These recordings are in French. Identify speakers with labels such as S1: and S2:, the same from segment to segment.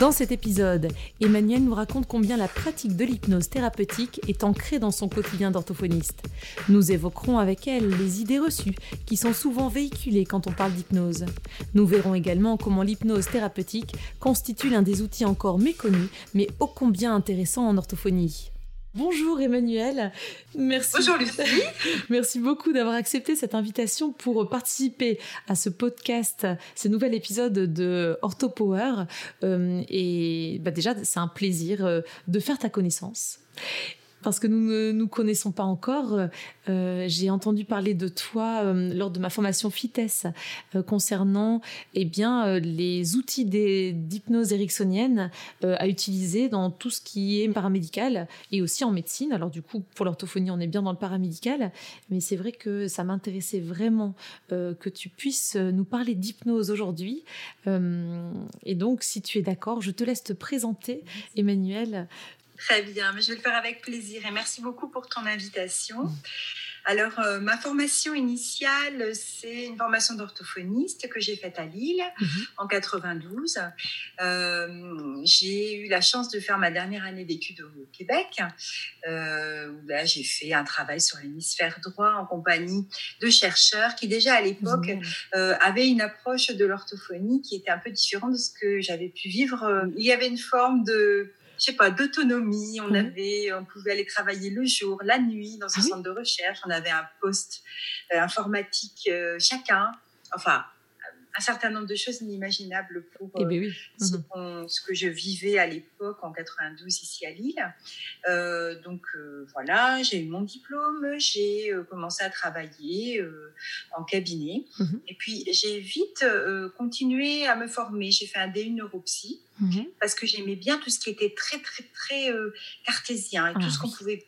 S1: Dans cet épisode, Emmanuel nous raconte combien la pratique de l'hypnose thérapeutique est ancrée dans son quotidien d'orthophoniste. Nous évoquerons avec elle les idées reçues qui sont souvent véhiculées quand on parle d'hypnose. Nous verrons également comment l'hypnose thérapeutique constitue l'un des outils encore méconnus mais ô combien intéressants en orthophonie. Bonjour Emmanuel.
S2: Merci. Bonjour Lucie.
S1: Merci beaucoup d'avoir accepté cette invitation pour participer à ce podcast, ce nouvel épisode de OrthoPower. Euh, et bah déjà, c'est un plaisir euh, de faire ta connaissance parce que nous ne nous connaissons pas encore. Euh, j'ai entendu parler de toi euh, lors de ma formation FITES euh, concernant eh bien, les outils d'hypnose ericksonienne à utiliser dans tout ce qui est paramédical et aussi en médecine. Alors du coup, pour l'orthophonie, on est bien dans le paramédical, mais c'est vrai que ça m'intéressait vraiment que tu puisses nous parler d'hypnose aujourd'hui. et donc, si tu es d'accord, je te laisse te présenter, Emmanuel,
S2: Très bien, mais je vais le faire avec plaisir et merci beaucoup pour ton invitation. Alors, euh, ma formation initiale, c'est une formation d'orthophoniste que j'ai faite à Lille mhm. en 92. Euh, j'ai eu la chance de faire ma dernière année d'études au Québec. Euh, où là, j'ai fait un travail sur l'hémisphère droit en compagnie de chercheurs qui déjà à l'époque avaient une approche de l'orthophonie qui était un peu différente de ce que j'avais pu vivre. Il y avait une forme de je sais pas, d'autonomie. On avait, on pouvait aller travailler le jour, la nuit dans ce ah centre de recherche. On avait un poste euh, informatique euh, chacun. Enfin, un certain nombre de choses inimaginables pour
S1: eh ben
S2: euh, ce, que je vivais à l'époque en 92 ici à Lille. Euh, donc euh, voilà, j'ai eu mon diplôme, j'ai commencé à travailler en cabinet mhm. et puis j'ai vite continué à me former. J'ai fait un DU neuropsy mhm. parce que j'aimais bien tout ce qui était très très très cartésien et tout ah ce qu'on pouvait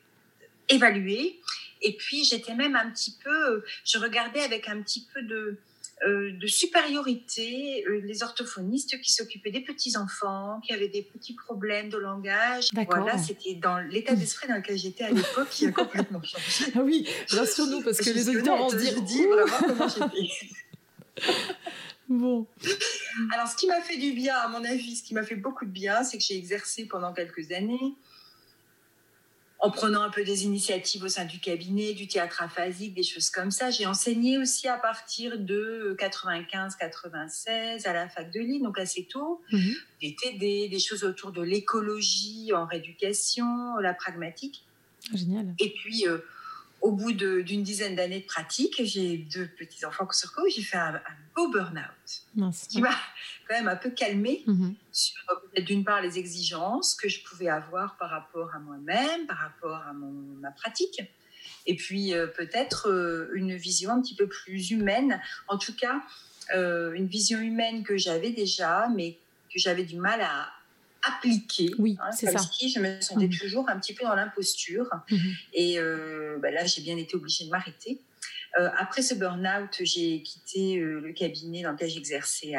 S2: évaluer. Et puis j'étais même un petit peu, je regardais avec un petit peu de de supériorité euh, les orthophonistes qui s'occupaient des petits enfants, qui avaient des petits problèmes de langage. Voilà, c'était dans l'état d'esprit dans lequel j'étais à l'époque qui a complètement changé.
S1: Ah oui, rassure-nous parce que les auditeurs vont se dire
S2: dis vraiment comment j'étais.
S1: Bon.
S2: Alors, ce qui m'a fait du bien, à mon avis, ce qui m'a fait beaucoup de bien, c'est que j'ai exercé pendant quelques années en prenant un peu des initiatives au sein du cabinet, du théâtre aphasique, des choses comme ça. J'ai enseigné aussi à partir de 95-96 à la fac de Lille, donc assez tôt, mhm. des TD, des choses autour de l'écologie en rééducation, la pragmatique.
S1: Génial.
S2: Et puis, euh, au bout d'une dizaine d'années de pratique, j'ai deux petits-enfants sur quoi j'ai fait un, beau burn-out. Qui m'a quand même un peu calmé mhm. sur d'une part les exigences que je pouvais avoir par rapport à moi-même, par rapport à mon, ma pratique, et puis euh, peut-être euh, une vision un petit peu plus humaine, en tout cas euh, une vision humaine que j'avais déjà, mais que j'avais du mal à, appliqué.
S1: Oui, hein, c'est ça.
S2: Si je me sentais mhm. toujours un petit peu dans l'imposture. Mhm. Et euh, bah là, j'ai bien été obligée de m'arrêter. Euh, après ce burn-out, j'ai quitté euh, le cabinet dans lequel j'exerçais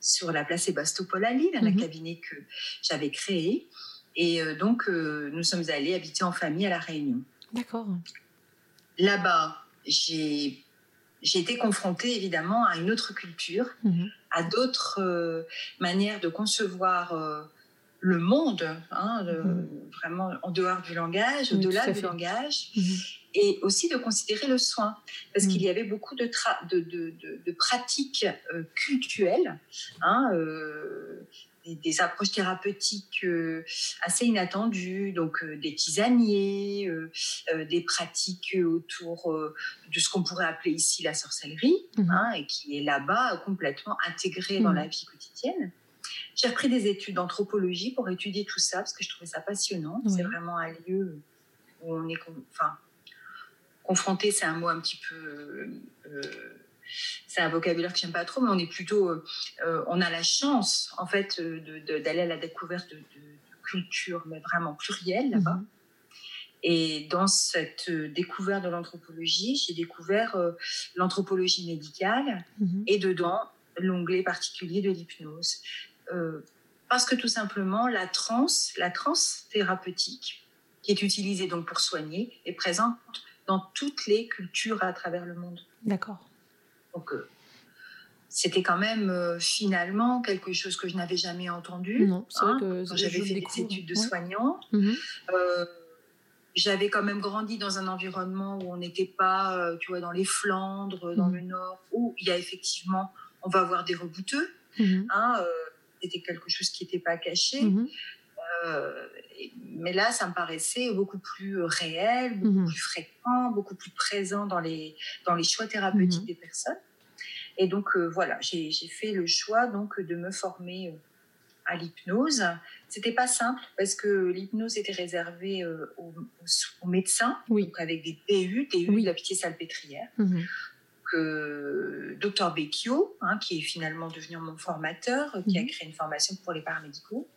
S2: sur la place Sébastopol à Lille, un mhm. cabinet que j'avais créé. Et donc, nous sommes allés habiter en famille à La Réunion.
S1: D'accord.
S2: Là-bas, j'ai j'ai été confrontée évidemment à une autre culture, à d'autres manières de concevoir le monde, hein, mhm. vraiment en dehors du langage, au-delà du langage, mhm. et aussi de considérer le soin, parce qu'il mhm. y avait beaucoup de, de, pratiques euh, culturelles, hein, euh, des, approches thérapeutiques euh, assez inattendues, donc des tisaniers, des pratiques autour de ce qu'on pourrait appeler ici la sorcellerie, hein, et qui est là-bas complètement intégrée dans la vie quotidienne. J'ai repris des études d'anthropologie pour étudier tout ça parce que je trouvais ça passionnant. C'est vraiment un lieu où on est enfin, confronté, c'est un mot un petit peu euh, c'est un vocabulaire que j'aime pas trop, mais on est plutôt, on a la chance en fait d'aller à la découverte de, culture, mais vraiment plurielle là-bas. Mhm. Et dans cette découverte de l'anthropologie, j'ai découvert l'anthropologie médicale mhm. et dedans l'onglet particulier de l'hypnose. Parce que tout simplement, la transe, la transe thérapeutique, qui est utilisée donc pour soigner, est présente dans toutes les cultures à travers le monde.
S1: D'accord.
S2: Donc, euh, c'était quand même euh, finalement quelque chose que je n'avais jamais entendu.
S1: Non, hein, que
S2: quand j'avais fait des études de soignant. Mhm. Euh, j'avais quand même grandi dans un environnement où on n'était pas, tu vois, dans les Flandres, dans mhm. le Nord, où il y a effectivement, on va avoir des rebouteux. Mhm. Hein, c'était quelque chose qui n'était pas caché. Euh, mais là, ça me paraissait beaucoup plus réel, beaucoup mhm. plus fréquent, beaucoup plus présent dans les, dans les choix thérapeutiques mhm. des personnes. Et donc, euh, voilà, j'ai fait le choix donc, de me former euh, à l'hypnose. C'était pas simple parce que l'hypnose était réservée aux, médecins, donc avec des DU, DU oui. de la pitié salpêtrière. Mhm. Que Dr Becchio, hein, qui est finalement devenu mon formateur, qui a créé une formation pour les paramédicaux,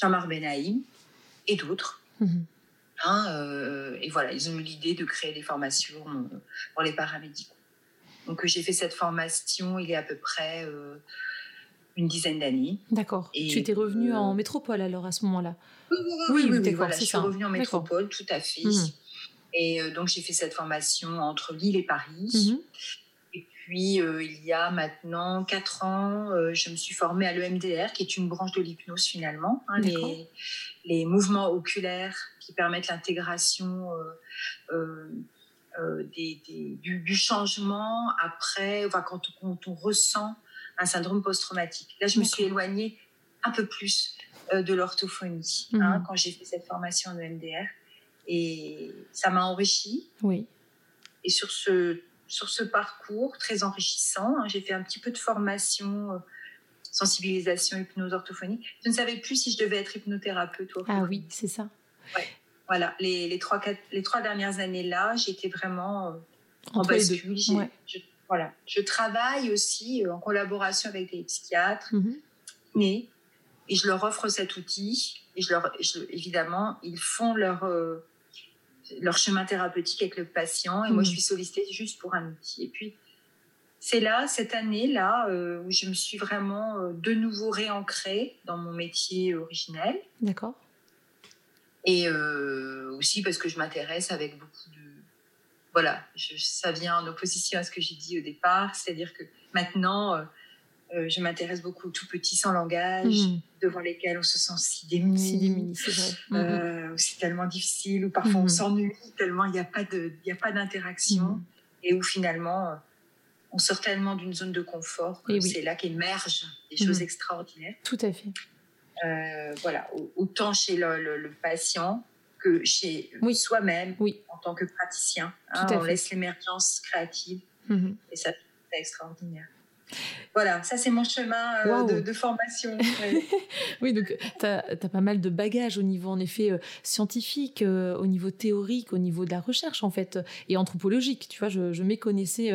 S2: Jean-Marc Benaïm et d'autres. Mhm. Hein, euh, et voilà, ils ont eu l'idée de créer des formations euh, pour les paramédicaux. Donc j'ai fait cette formation il y a à peu près euh, une dizaine d'années.
S1: D'accord. Et tu étais revenu en métropole alors à ce moment-là?
S2: Oui, oui, oui, voilà, je suis revenue en métropole, tout à fait. Mhm. Et donc j'ai fait cette formation entre Lille et Paris. Mhm. Puis, euh, il y a maintenant quatre ans, euh, je me suis formée à l'EMDR, qui est une branche de l'hypnose finalement. Hein, les, mouvements oculaires qui permettent l'intégration euh, du, changement après, enfin, quand, on ressent un syndrome post-traumatique. Là, je me suis éloignée un peu plus de l'orthophonie hein, mhm. quand j'ai fait cette formation en EMDR. Et ça m'a enrichi.
S1: Oui.
S2: Et sur ce sur ce parcours très enrichissant. Hein. J'ai fait un petit peu de formation, euh, sensibilisation, hypnose, orthophonie. Je ne savais plus si je devais être hypnothérapeute ou
S1: Ah oui, c'est ça.
S2: Ouais. Voilà, les, les, trois, les trois dernières années-là, j'étais vraiment euh, en bascule. Je, voilà. je travaille aussi euh, en collaboration avec des psychiatres, mais et je leur offre cet outil. Et je leur, évidemment, ils font leur leur chemin thérapeutique avec le patient. Et moi, je mhm. suis sollicitée juste pour un outil. Et puis, c'est là, cette année-là, euh, où je me suis vraiment euh, de nouveau réancrée dans mon métier originel.
S1: D'accord.
S2: Et euh, aussi parce que je m'intéresse avec beaucoup de... Voilà, ça vient en opposition à ce que j'ai dit au départ. C'est-à-dire que maintenant euh, je m'intéresse beaucoup aux tout petits sans langage, mhm. devant lesquels on se sent si démuni.
S1: Si démuni, c'est vrai.
S2: Euh, mhm. c'est tellement difficile, ou parfois on mhm. s'ennuie tellement il n'y a pas d'interaction, et où finalement euh, on sort tellement d'une zone de confort que c'est là qu'émergent des choses extraordinaires.
S1: Tout à fait.
S2: voilà, autant chez le, patient que chez soi-même
S1: oui.
S2: en tant que praticien. Hein, on laisse l'émergence créative et ça c'est extraordinaire. Voilà, ça c'est mon chemin euh, de, formation.
S1: oui, donc tu as, pas mal de bagages au niveau en effet euh, scientifique, euh, au niveau théorique, au niveau de la recherche en fait, et anthropologique. Tu vois, je, je méconnaissais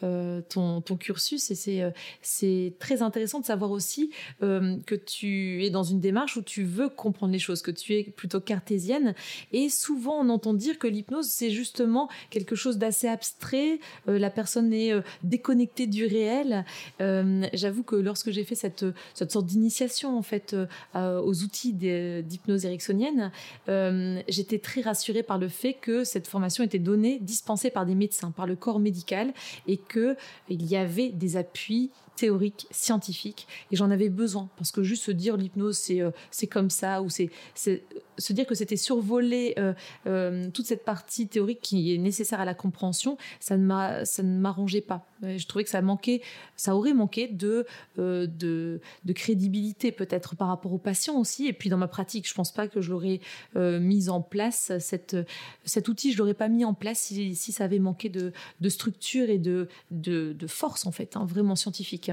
S1: ton, ton, cursus et c'est c'est très intéressant de savoir aussi que tu es dans une démarche où tu veux comprendre les choses, que tu es plutôt cartésienne. Et souvent on entend dire que l'hypnose c'est justement quelque chose d'assez abstrait, la personne est déconnectée du réel. Euh, j'avoue que lorsque j'ai fait cette, cette sorte d'initiation en fait euh, aux outils d'hypnose ericksonienne, euh, j'étais très rassurée par le fait que cette formation était donnée, dispensée par des médecins, par le corps médical, et que il y avait des appuis théorique, scientifique, et j'en avais besoin parce que juste se dire l'hypnose c'est euh, comme ça ou c'est se dire que c'était survoler euh, euh, toute cette partie théorique qui est nécessaire à la compréhension, ça ne m'arrangeait pas. Je trouvais que ça manquait, ça aurait manqué de de, crédibilité peut-être par rapport aux patients aussi, et puis dans ma pratique, je pense pas que je l'aurais mise en place cette cet outil, je l'aurais pas mis en place si, si ça avait manqué de, de structure et de, de, de force en fait, hein, vraiment scientifique.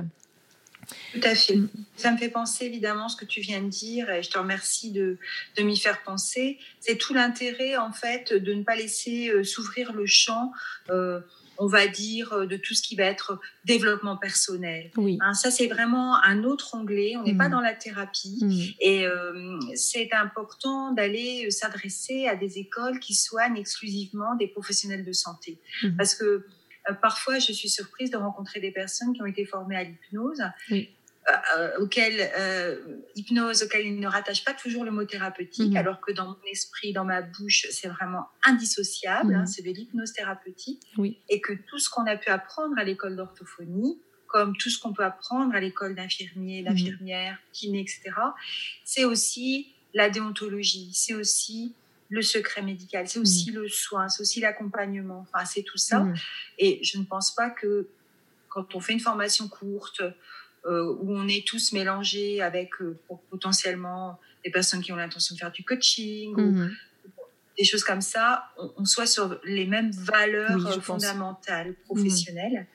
S2: Tout à fait. Ça me fait penser évidemment ce que tu viens de dire et je te remercie de, de m'y faire penser. C'est tout l'intérêt en fait de ne pas laisser euh, s'ouvrir le champ euh, on va dire, de tout ce qui va être développement personnel. Hein, ça, c'est vraiment un autre onglet. On n'est pas dans la thérapie. Et c'est important d'aller s'adresser à des écoles qui soignent exclusivement des professionnels de santé. Parce que parfois, je suis surprise de rencontrer des personnes qui ont été formées à l'hypnose. Oui euh, auquel, euh, hypnose auquel il ne rattache pas toujours le mot thérapeutique, mhm. alors que dans mon esprit, dans ma bouche, c'est vraiment indissociable, hein, mhm. c'est de l'hypnose thérapeutique, oui. et que tout ce qu'on a pu apprendre à l'école d'orthophonie, comme tout ce qu'on peut apprendre à l'école d'infirmier, mhm. d'infirmière, kiné, etc., c'est aussi la déontologie, c'est aussi le secret médical, c'est aussi le soin, c'est aussi l'accompagnement, enfin c'est tout ça. Et je ne pense pas que quand on fait une formation courte, euh, où on est tous mélangés avec euh, potentiellement des personnes qui ont l'intention de faire du coaching ou mhm. des choses comme ça, on, soit sur les mêmes valeurs euh, fondamentales, professionnelles.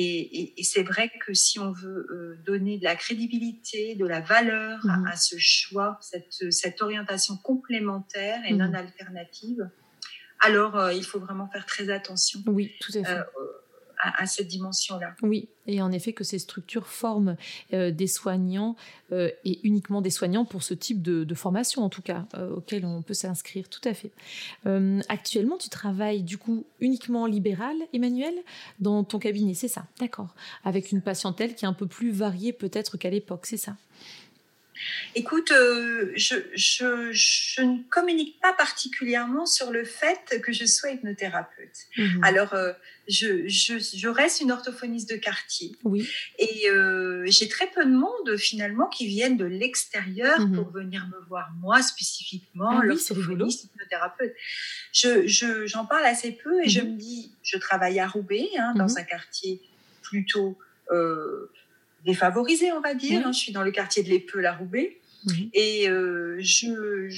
S2: Et, c'est vrai que si on veut donner de la crédibilité, de la valeur à, mhm. ce choix, cette, cette orientation complémentaire et non mhm. alternative, alors il faut vraiment faire très attention.
S1: Oui, tout à fait
S2: à, cette dimension-là.
S1: Oui, et en effet que ces structures forment euh, des soignants euh, et uniquement des soignants pour ce type de, formation en tout cas euh, auquel on peut s'inscrire tout à fait. actuellement, tu travailles du coup uniquement libéral, Emmanuel, dans ton cabinet, c'est ça, d'accord, avec une patientèle qui est un peu plus variée peut-être qu'à l'époque, c'est ça?
S2: Écoute, euh, je, ne communique pas particulièrement sur le fait que je sois hypnothérapeute. Mhm. Alors, euh, je, reste une orthophoniste de quartier. Oui. Et euh, j'ai très peu de monde, finalement, qui viennent de l'extérieur mhm. pour venir me voir, moi, spécifiquement, ah l'orthophoniste hypnothérapeute. J'en parle assez peu et je mhm. me dis, je travaille à Roubaix, hein, dans un quartier plutôt défavorisée, on va dire. Hein. je suis dans le quartier de l'Épeu, la Roubaix. Et euh, je,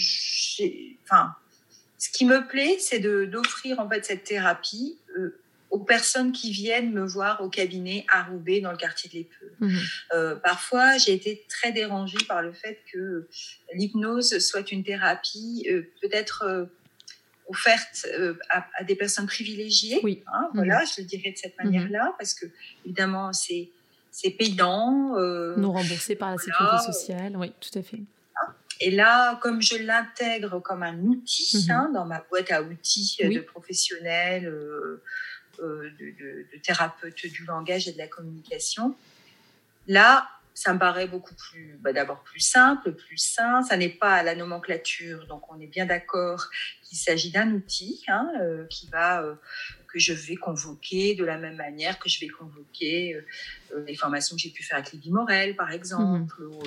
S2: enfin, ce qui me plaît, c'est d'offrir en fait cette thérapie euh, aux personnes qui viennent me voir au cabinet à Roubaix, dans le quartier de l'Épeu. Mhm. Euh, parfois, j'ai été très dérangée par le fait que l'hypnose soit une thérapie peut-être offerte à, des personnes privilégiées. Oui. Hein, voilà, mhm. je le dirais de cette mhm. manière-là, parce que évidemment, c'est c'est payant.
S1: Euh, non remboursé par la sécurité sociale, oui, tout à fait.
S2: Et là, comme je l'intègre comme un outil mhm. hein, dans ma boîte à outils euh, de professionnels, euh, euh, de, de, thérapeutes du langage et de la communication, là, ça me paraît beaucoup plus, bah, d'abord plus simple, plus sain. Ça n'est pas à la nomenclature, donc on est bien d'accord qu'il s'agit d'un outil hein, qui va que je vais convoquer de la même manière que je vais convoquer euh, euh, les formations que j'ai pu faire avec Lydie Morel, par exemple, mhm. ou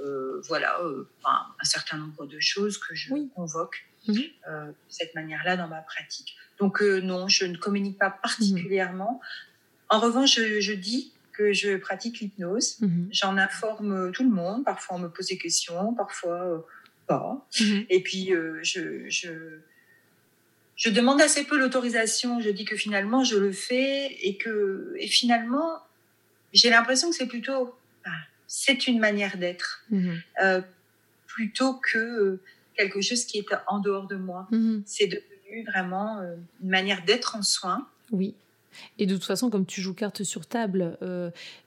S2: euh, voilà, un certain nombre de choses que je convoque mhm. de cette manière-là dans ma pratique. Donc non, je ne communique pas particulièrement. En revanche, je, dis que je pratique l'hypnose. Mhm. J'en informe tout le monde. Parfois, on me pose des questions, parfois pas. Et puis, je, je je demande assez peu l'autorisation. Je dis que finalement, je le fais et que, et finalement, j'ai l'impression que c'est plutôt, c'est une manière d'être, mhm. euh, plutôt que quelque chose qui est en dehors de moi. Mhm. C'est devenu vraiment euh, une manière d'être en soin.
S1: Oui. Et de toute façon, comme tu joues carte sur table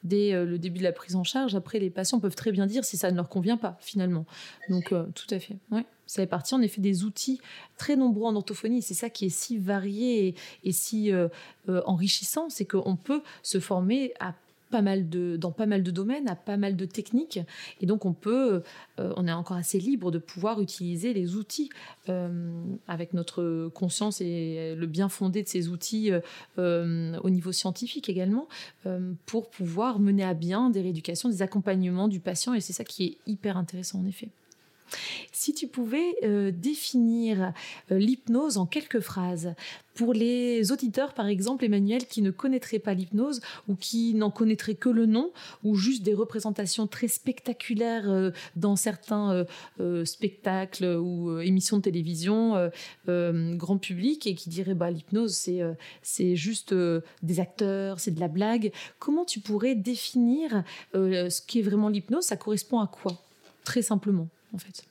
S1: dès le début de la prise en charge, après les patients peuvent très bien dire si ça ne leur convient pas finalement. Donc tout à fait. Ouais ça fait partie en effet des outils très nombreux en orthophonie. C'est ça qui est si varié et, si euh, euh, enrichissant, c'est qu'on peut se former à pas mal de, dans pas mal de domaines, à pas mal de techniques. Et donc, on peut, euh, on est encore assez libre de pouvoir utiliser les outils avec notre conscience et le bien fondé de ces outils au niveau scientifique également, pour pouvoir mener à bien des rééducations, des accompagnements du patient. Et c'est ça qui est hyper intéressant en effet. Si tu pouvais euh, définir euh, l'hypnose en quelques phrases, pour les auditeurs, par exemple, Emmanuel, qui ne connaîtraient pas l'hypnose ou qui n'en connaîtraient que le nom ou juste des représentations très spectaculaires euh, dans certains spectacles ou émissions de télévision grand public et qui diraient bah, l'hypnose, c'est, c'est juste des acteurs, c'est de la blague. Comment tu pourrais définir ce qui est vraiment l'hypnose? Ça correspond à quoi? Très simplement en fait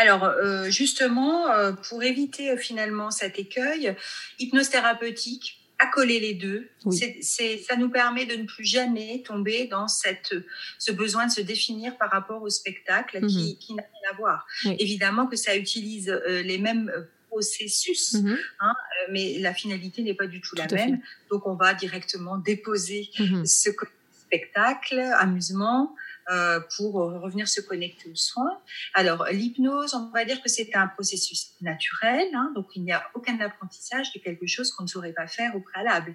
S2: alors, euh, justement, euh, pour éviter euh, finalement cet écueil, hypnose thérapeutique, accoler les deux. C'est, ça nous permet de ne plus jamais tomber dans cette, ce besoin de se définir par rapport au spectacle qui, mhm. qui, n'a rien à voir. Évidemment que ça utilise euh, les mêmes processus, mhm. hein, mais la finalité n'est pas du tout, la même. Donc on va directement déposer mhm. ce spectacle, amusement, pour revenir se connecter aux soins. Alors, l'hypnose, on va dire que c'est un processus naturel, hein, donc il n'y a aucun apprentissage de quelque chose qu'on ne saurait pas faire au préalable.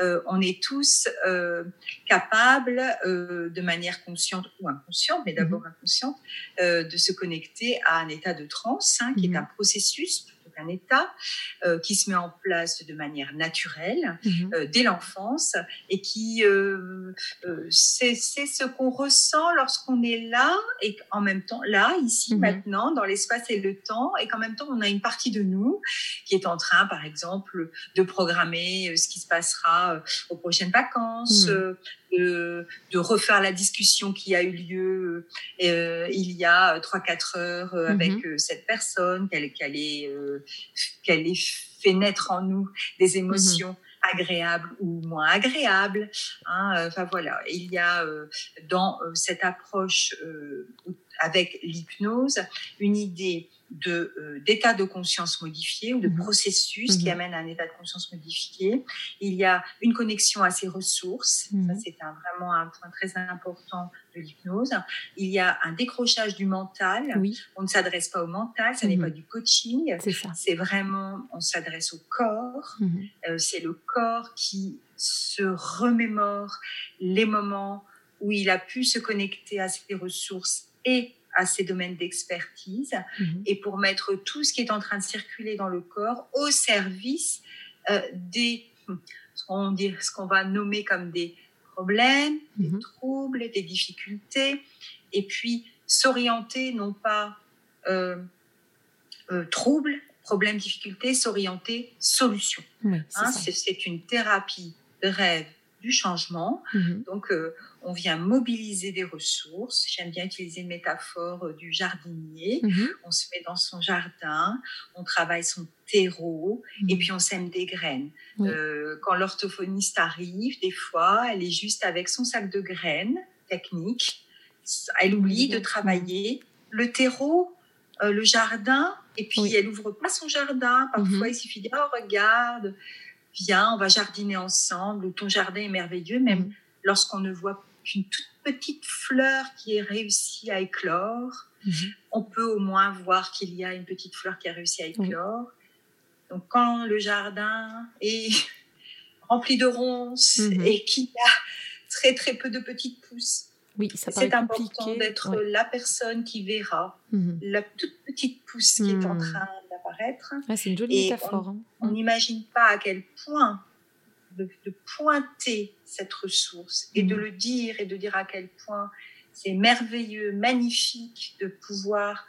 S2: Euh, on est tous euh, capables, euh, de manière consciente ou inconsciente, mais d'abord mhm. inconsciente, euh, de se connecter à un état de transe, hein, qui est mhm. un processus un état euh, qui se met en place de manière naturelle mhm. euh, dès l'enfance et qui euh, c'est ce qu'on ressent lorsqu'on est là et en même temps là, ici, mhm. maintenant, dans l'espace et le temps, et qu'en même temps on a une partie de nous qui est en train, par exemple, de programmer ce qui se passera aux prochaines vacances, mhm de, de, refaire la discussion qui a eu lieu euh, il y a 3-4 heures euh, avec mhm. euh, cette personne, qu'elle qu'elle ait, qu'elle ait fait naître en nous des émotions. Mhm. agréables ou moins agréables. Hein, enfin voilà, il y a dans cette approche avec l'hypnose une idée de euh, d'état de conscience modifié ou de mhm. processus qui mhm. amène à un état de conscience modifié. Il y a une connexion à ses ressources. Ça, mhm. c'est un, vraiment un point très important de l'hypnose. Il y a un décrochage du mental. Oui. On ne s'adresse pas au mental, ça n'est pas du coaching. C'est vraiment, on s'adresse au corps. Euh, c'est le corps qui se remémore les moments où il a pu se connecter à ses ressources et à ces domaines d'expertise mhm. et pour mettre tout ce qui est en train de circuler dans le corps au service euh, des ce qu'on va nommer comme des problèmes, des mhm. troubles, des difficultés, et puis s'orienter non pas euh, euh, troubles, problèmes, difficultés, s'orienter solution. hein, c'est une thérapie de rêve du changement. Mhm. Donc, euh, on vient mobiliser des ressources. J'aime bien utiliser une métaphore euh, du jardinier. Mhm. On se met dans son jardin, on travaille son terreau et mhm. puis on sème des graines. Euh, quand l'orthophoniste arrive, des fois, elle est juste avec son sac de graines technique. Elle oublie de travailler le terreau, le jardin, et puis elle ouvre pas son jardin. Parfois, il suffit de dire, oh, regarde, viens, on va jardiner ensemble, ou ton jardin est merveilleux, même mm. lorsqu'on ne voit qu'une toute petite fleur qui est réussie à éclore, mm-hmm. on peut au moins voir qu'il y a une petite fleur qui a réussi à éclore. Donc quand le jardin est rempli de ronces mm-hmm. et qu'il y a très très peu de petites pousses, oui, c'est important d'être la personne qui verra mm-hmm. la toute petite pousse qui est en train
S1: c'est une jolie métaphore.
S2: Hein. On n'imagine pas à quel point de, pointer cette ressource et de mm. le dire et de dire à quel point c'est merveilleux, magnifique de pouvoir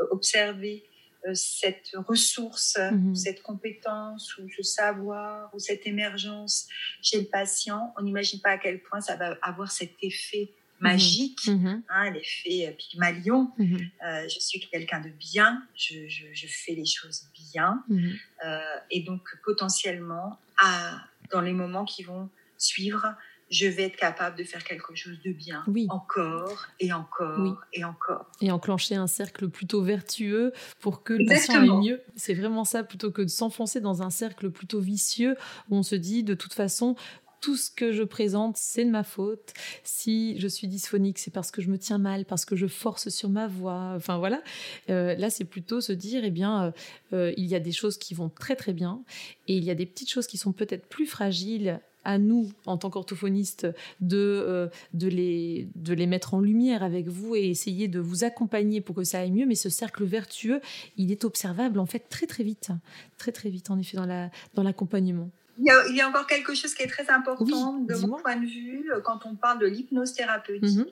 S2: euh, observer euh, cette ressource, mm-hmm. cette compétence ou ce savoir ou cette émergence chez le patient. On n'imagine pas à quel point ça va avoir cet effet. Magique, mhm. hein, l'effet euh, Pygmalion. Mhm. Euh, je suis quelqu'un de bien, je, je, fais les choses bien. Euh, et donc, potentiellement, à, dans les moments qui vont suivre, je vais être capable de faire quelque chose de bien oui. encore et encore et encore.
S1: Et enclencher un cercle plutôt vertueux pour que le patient aille mieux. C'est vraiment ça, plutôt que de s'enfoncer dans un cercle plutôt vicieux où on se dit de toute façon, tout ce que je présente, c'est de ma faute. Si je suis dysphonique, c'est parce que je me tiens mal, parce que je force sur ma voix. Enfin voilà. Euh, là, c'est plutôt se dire, eh bien, euh, euh, il y a des choses qui vont très très bien, et il y a des petites choses qui sont peut-être plus fragiles à nous, en tant qu'orthophonistes, de, de, les, de les mettre en lumière avec vous et essayer de vous accompagner pour que ça aille mieux. Mais ce cercle vertueux, il est observable en fait très très vite, très très vite en effet dans l'accompagnement. Dans
S2: il y, a, encore quelque chose qui est très important de mon point de vue euh, quand on parle de l'hypnose thérapeutique. Mhm.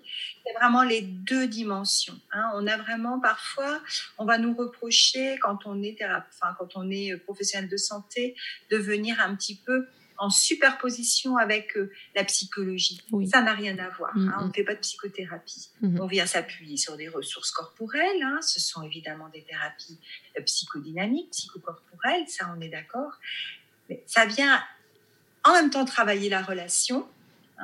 S2: C'est vraiment les deux dimensions. Hein. On a vraiment parfois, on va nous reprocher quand on est enfin, quand on est euh, professionnel de santé, de venir un petit peu en superposition avec euh, la psychologie. Ça n'a rien à voir. Hein. On ne fait pas de psychothérapie. Mhm. On vient s'appuyer sur des ressources corporelles. Hein. Ce sont évidemment des thérapies psychodynamiques, psychocorporelles, ça on est d'accord ça vient en même temps travailler la relation,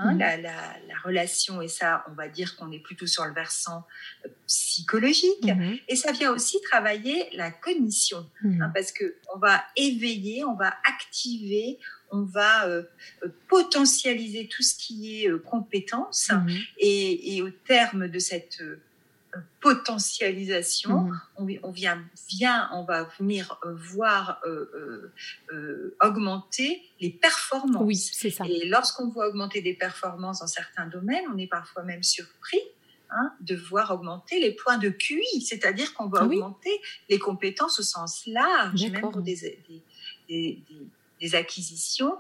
S2: Hein, mhm. la, relation, et ça, on va dire qu'on est plutôt sur le versant euh, psychologique. Mhm. Et ça vient aussi travailler la cognition, mhm. hein, parce que on va éveiller, on va activer, on va euh, euh, potentialiser tout ce qui est compétence. Et, et, au terme de cette potentialisation. Mhm. On, vient, vient, on va venir euh, voir euh, euh, augmenter les performances.
S1: Oui, c'est ça.
S2: Et lorsqu'on voit augmenter des performances dans certains domaines, on est parfois même surpris hein, de voir augmenter les points de QI, c'est-à-dire qu'on va augmenter les compétences au sens large, même pour des, des, des, acquisitions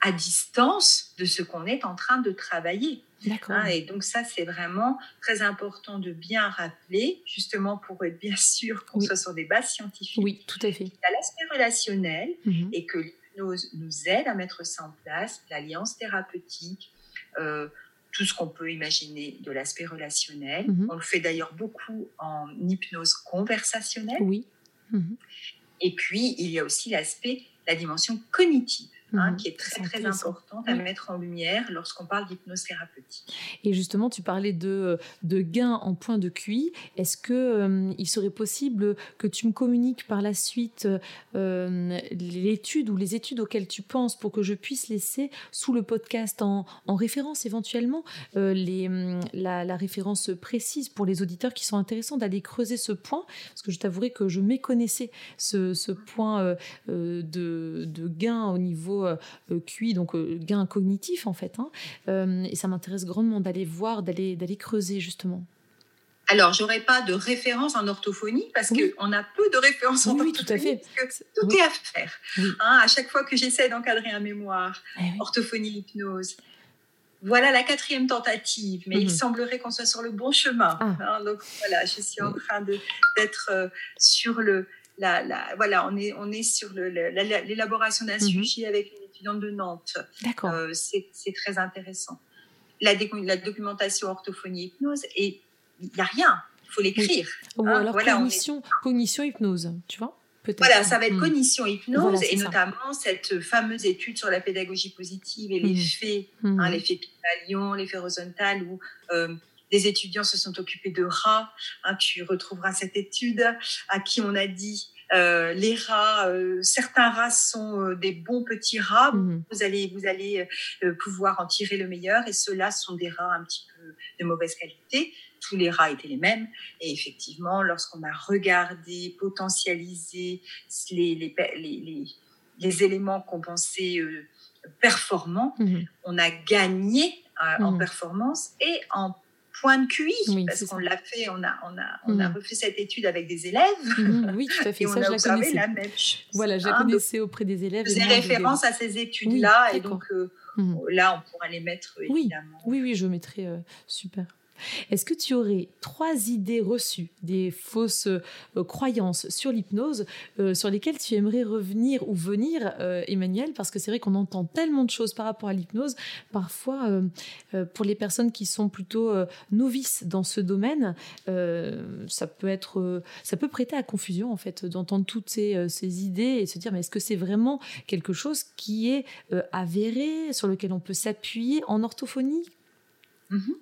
S2: à distance de ce qu'on est en train de travailler. Hein, et donc ça, c'est vraiment très important de bien rappeler, justement pour être bien sûr qu'on soit sur des bases scientifiques.
S1: Oui, tout à fait. Il
S2: y a l'aspect relationnel mhm. et que l'hypnose nous aide à mettre ça en place, l'alliance thérapeutique, euh, tout ce qu'on peut imaginer de l'aspect relationnel. Mhm. On le fait d'ailleurs beaucoup en hypnose conversationnelle.
S1: Oui.
S2: Mhm. Et puis, il y a aussi l'aspect, la dimension cognitive. Hein, mhm. qui est très, très importante à mettre en lumière lorsqu'on parle d'hypnose thérapeutique.
S1: Et justement, tu parlais de, de gains en point de QI. Est-ce que euh, il serait possible que tu me communiques par la suite euh, l'étude ou les études auxquelles tu penses pour que je puisse laisser sous le podcast en, en référence éventuellement euh, les, la, la, référence précise pour les auditeurs qui sont intéressants d'aller creuser ce point? Parce que je t'avouerai que je méconnaissais ce, ce point de, de gain au niveau euh, euh, QI, donc euh, gain cognitif en fait. Hein. et ça m'intéresse grandement d'aller voir, d'aller d'aller creuser justement.
S2: Alors, j'aurais pas de référence en orthophonie parce qu'on a peu de références en orthophonie. Oui, tout à fait. tout est à faire. Hein, à chaque fois que j'essaie d'encadrer un mémoire, eh orthophonie, hypnose, voilà la quatrième tentative, mais il mhm. semblerait qu'on soit sur le bon chemin. Ah. Hein. donc voilà, je suis en train d'être sur le, la, voilà, on est, on est sur l'élaboration d'un mhm. sujet avec une étudiante de Nantes.
S1: D'accord.
S2: Euh, c'est très intéressant. La, la, documentation orthophonie hypnose, et il n'y a rien, il faut l'écrire.
S1: Ou hein. alors cognition, cognition hypnose, tu vois
S2: voilà, ça va être hmm. cognition hypnose et notamment cette fameuse étude sur la pédagogie positive et l'effet, mmh. hein, l'effet Pygmalion, l'effet Rosenthal, où euh, des étudiants se sont occupés de rats. Hein, tu retrouveras cette étude à qui on a dit euh, les rats, euh, certains rats sont euh, des bons petits rats. Mhm. Vous allez, vous allez pouvoir en tirer le meilleur. Et ceux-là sont des rats un petit peu de mauvaise qualité. Tous les rats étaient les mêmes. Et effectivement, lorsqu'on a regardé, potentialisé les, les, les, les éléments qu'on pensait performants, mhm. on a gagné en mhm. performance et en point de QI, parce qu'on l'a fait, on a, on, a, on a mm. refait cette étude avec des élèves.
S1: Mm, oui, tout à fait.
S2: et on a observé la même chose.
S1: Voilà, je la connaissais auprès des élèves.
S2: Faisais référence à ces études-là, et donc euh, là, on pourra les mettre évidemment.
S1: Oui, oui, je mettrai euh, super. Est-ce que tu aurais trois idées reçues, des fausses euh, croyances sur l'hypnose, euh, sur lesquelles tu aimerais revenir ou venir, euh, Emmanuel? Parce que c'est vrai qu'on entend tellement de choses par rapport à l'hypnose. Parfois, pour les personnes qui sont plutôt novices dans ce domaine, ça peut être, ça peut prêter à confusion en fait d'entendre toutes ces, ces, idées et se dire mais est-ce que c'est vraiment quelque chose qui est avéré, sur lequel on peut s'appuyer en orthophonie?
S2: Mhm.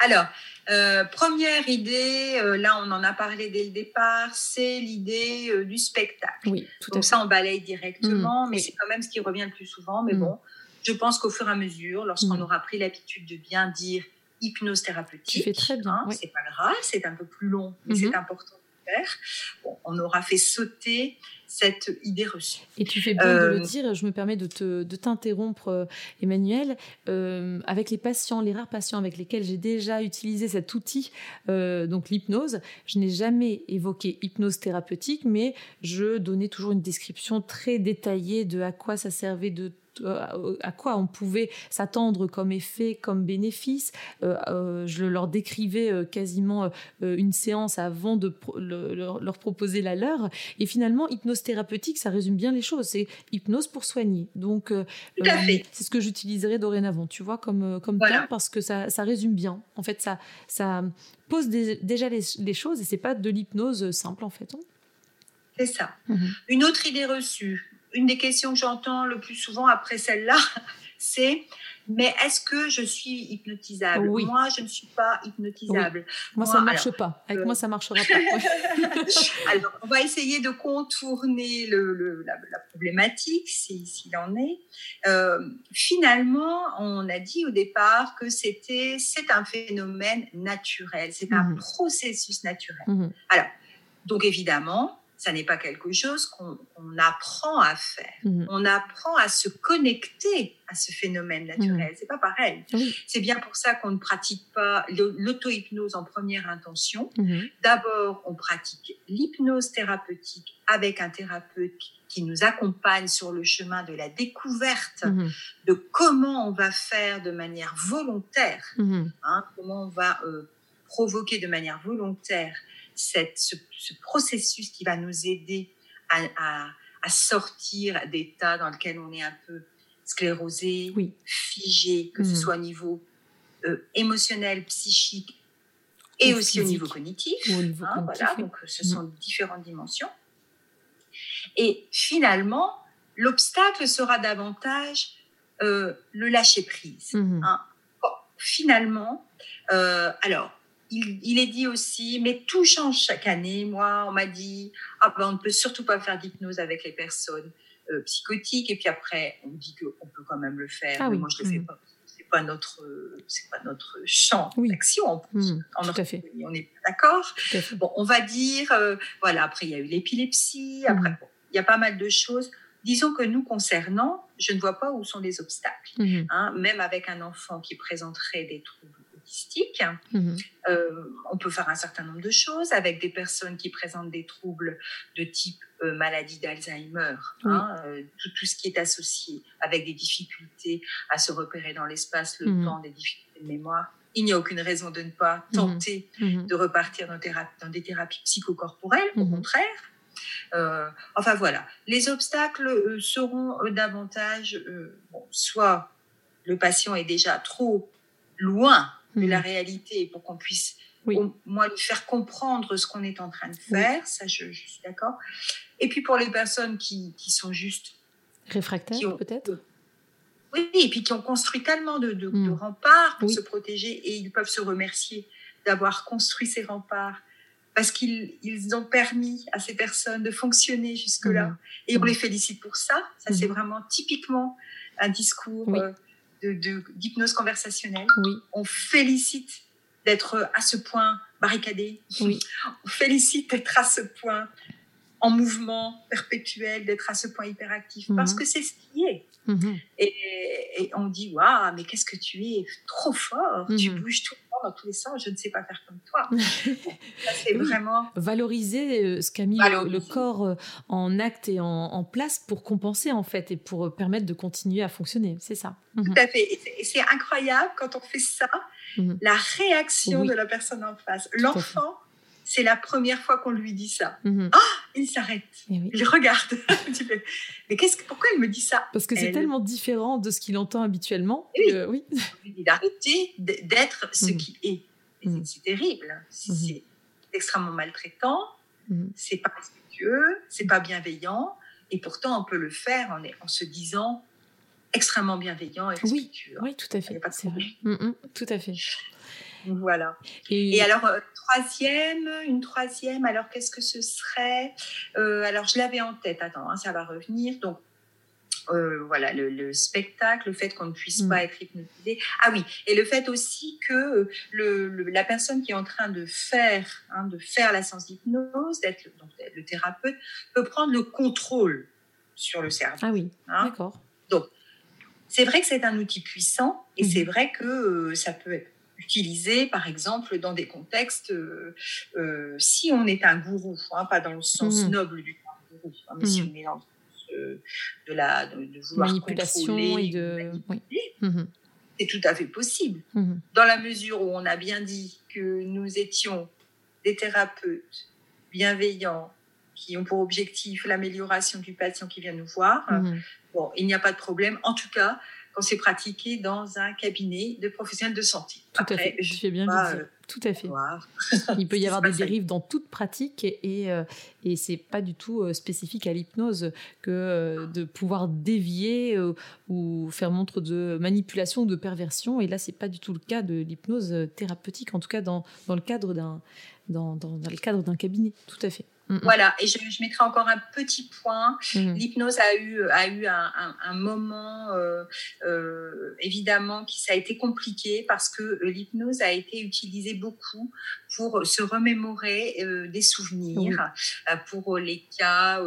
S2: Alors, euh, première idée, euh, là on en a parlé dès le départ, c'est l'idée euh, du spectacle.
S1: Oui, tout
S2: Donc ça on balaye directement, mm. mais c'est quand même ce qui revient le plus souvent. Mais mm. bon, je pense qu'au fur et à mesure, lorsqu'on mm. aura pris l'habitude de bien dire hypnose thérapeutique,
S1: très bien. Hein,
S2: c'est pas grave, c'est un peu plus long, mais c'est mm-hmm. important on aura fait sauter cette idée reçue.
S1: Et tu fais bien de le euh, dire, je me permets de, te, de t'interrompre, euh, Emmanuel. Euh, avec les patients, les rares patients avec lesquels j'ai déjà utilisé cet outil, donc l'hypnose, je n'ai jamais évoqué hypnose thérapeutique, mais je donnais toujours une description très détaillée de à quoi ça servait de à quoi on pouvait s'attendre comme effet, comme bénéfice. Euh, euh, je leur décrivais quasiment une séance avant de leur, proposer la leur. Et finalement, hypnose thérapeutique, ça résume bien les choses. C'est hypnose pour soigner. Donc, c'est ce que j'utiliserai dorénavant, tu vois, comme, comme terme, parce que ça, ça, résume bien. En fait, ça, ça pose déjà les, choses et c'est pas de l'hypnose simple, en fait. Hein.
S2: C'est ça. Mhm. Une autre idée reçue, une des questions que j'entends le plus souvent après celle-là, c'est mais est-ce que je suis hypnotisable? Moi, je ne suis pas hypnotisable.
S1: Moi, ça ne marche pas. Avec moi, ça ne marchera pas.
S2: alors, on va essayer de contourner le, la, problématique, s'il en est. Euh, finalement, on a dit au départ que c'était c'est un phénomène naturel, c'est un mmh. processus naturel. Mmh. Alors, donc évidemment, ça n'est pas quelque chose qu'on apprend à faire. Mhm. On apprend à se connecter à ce phénomène naturel. Mhm. C'est pas pareil. C'est bien pour ça qu'on ne pratique pas l'auto-hypnose en première intention. Mhm. D'abord, on pratique l'hypnose thérapeutique avec un thérapeute qui nous accompagne sur le chemin de la découverte de comment on va faire de manière volontaire, hein, comment on va euh, provoquer de manière volontaire cette, ce, processus qui va nous aider à, sortir d'états dans lesquels on est un peu sclérosé, figé, que ce mmh. soit au niveau euh, émotionnel, psychique et aussi au niveau cognitif. Hein, voilà, donc ce mmh. sont différentes dimensions. Et finalement, l'obstacle sera davantage euh, le lâcher prise. Mmh. Hein. finalement, euh, alors il, est dit aussi, mais tout change chaque année. Moi, on m'a dit, ah ben, on ne peut surtout pas faire d'hypnose avec les personnes euh, psychotiques. Et puis après, on dit qu'on peut quand même le faire. Ah mais moi, je ne le fais mmh. pas. C'est pas notre, c'est pas notre champ d'action. Mmh, tout à fait. On est d'accord. Bon, on va dire, euh, voilà. Après, il y a eu l'épilepsie. Mmh. Après, il y a pas mal de choses. Disons que nous concernant, je ne vois pas où sont les obstacles. Hein, même avec un enfant qui présenterait des troubles Mhm. Euh, on peut faire un certain nombre de choses avec des personnes qui présentent des troubles de type euh, maladie d'Alzheimer, hein, euh, tout, ce qui est associé avec des difficultés à se repérer dans l'espace, le mhm. temps, des difficultés de mémoire. Il n'y a aucune raison de ne pas mhm. tenter de repartir dans, dans, des thérapies psychocorporelles, au contraire. enfin voilà, les obstacles seront davantage, soit le patient est déjà trop loin de la mm. réalité pour qu'on puisse au moins lui faire comprendre ce qu'on est en train de faire. Ça, je, suis d'accord. Et puis pour les personnes qui, qui sont juste
S1: réfractaires, peut-être?
S2: Oui, et puis qui ont construit tellement de, de, mm. remparts pour se protéger et ils peuvent se remercier d'avoir construit ces remparts parce qu'ils ils ont permis à ces personnes de fonctionner jusque-là. Mm. Et on les félicite pour ça. Ça, c'est vraiment typiquement un discours euh, d'hypnose conversationnelle. On félicite d'être à ce point barricadé. Oui. On félicite d'être à ce point en mouvement perpétuel, d'être à ce point hyperactif, parce mhm. que c'est ce qui est. Mhm. et, on dit, waouh, mais qu'est-ce que tu es trop fort, tu mhm. bouges tout dans tous les sens, je ne sais pas faire comme toi.
S1: c'est vraiment... Valoriser euh, ce qu'a mis le, corps euh, en acte et en, place pour compenser, en fait, et pour euh, permettre de continuer à fonctionner, c'est ça.
S2: Tout à fait. Et c'est incroyable quand on fait ça, la réaction de la personne en face. L'enfant c'est la première fois qu'on lui dit ça. Mhm. Ah, il s'arrête. Eh il regarde. mais qu'est-ce que, pourquoi il me dit ça?
S1: Parce que c'est tellement différent de ce qu'il entend habituellement.
S2: Oui. oui. Il a arrêté d'être ce mhm. qu'il est. Mhm. C'est terrible. C'est extrêmement maltraitant. C'est pas respectueux. C'est pas bienveillant. Et pourtant, on peut le faire en, en se disant extrêmement bienveillant et respectueux.
S1: Oui, tout à fait. C'est vrai. tout à fait.
S2: Voilà. Et, alors, euh, troisième, une troisième, alors qu'est-ce que ce serait euh, Alors, je l'avais en tête, attends, hein, ça va revenir. Donc, euh, voilà, le, spectacle, le fait qu'on ne puisse mm. pas être hypnotisé. Ah oui, et le fait aussi que le, la personne qui est en train de faire, hein, de faire la séance d'hypnose, d'être le thérapeute, peut prendre le contrôle sur le cerveau.
S1: Ah oui, hein. d'accord.
S2: Donc, c'est vrai que c'est un outil puissant et mm-hmm. c'est vrai que ça peut être utilisé, par exemple, dans des contextes, euh, euh, si on est un gourou, hein, pas dans le sens mmh. noble du terme gourou, hein, mais si mmh. on est dans le de, la, de, vouloir Manipulation et de... Mmh. c'est tout à fait possible. Dans la mesure où on a bien dit que nous étions des thérapeutes bienveillants, qui ont pour objectif l'amélioration du patient qui vient nous voir, bon, il n'y a pas de problème. En tout cas, quand c'est pratiqué dans un cabinet de professionnels de santé.
S1: Tout à fait. Je fais bien pas, tout à fait. Il peut y avoir des dérives dans toute pratique et, euh, et, c'est pas du tout euh, spécifique à l'hypnose que euh, de pouvoir dévier ou faire montre de manipulation ou de perversion. Et là, c'est pas du tout le cas de l'hypnose thérapeutique, en tout cas dans, dans le cadre d'un dans, dans, dans le cadre d'un cabinet. Tout à fait.
S2: Voilà, et je, je, mettrai encore un petit point. Mm. L'hypnose a eu, a eu un, un, moment, euh, euh, évidemment, qui ça a été compliqué parce que l'hypnose a été utilisée beaucoup pour se remémorer euh, des souvenirs, euh, pour les cas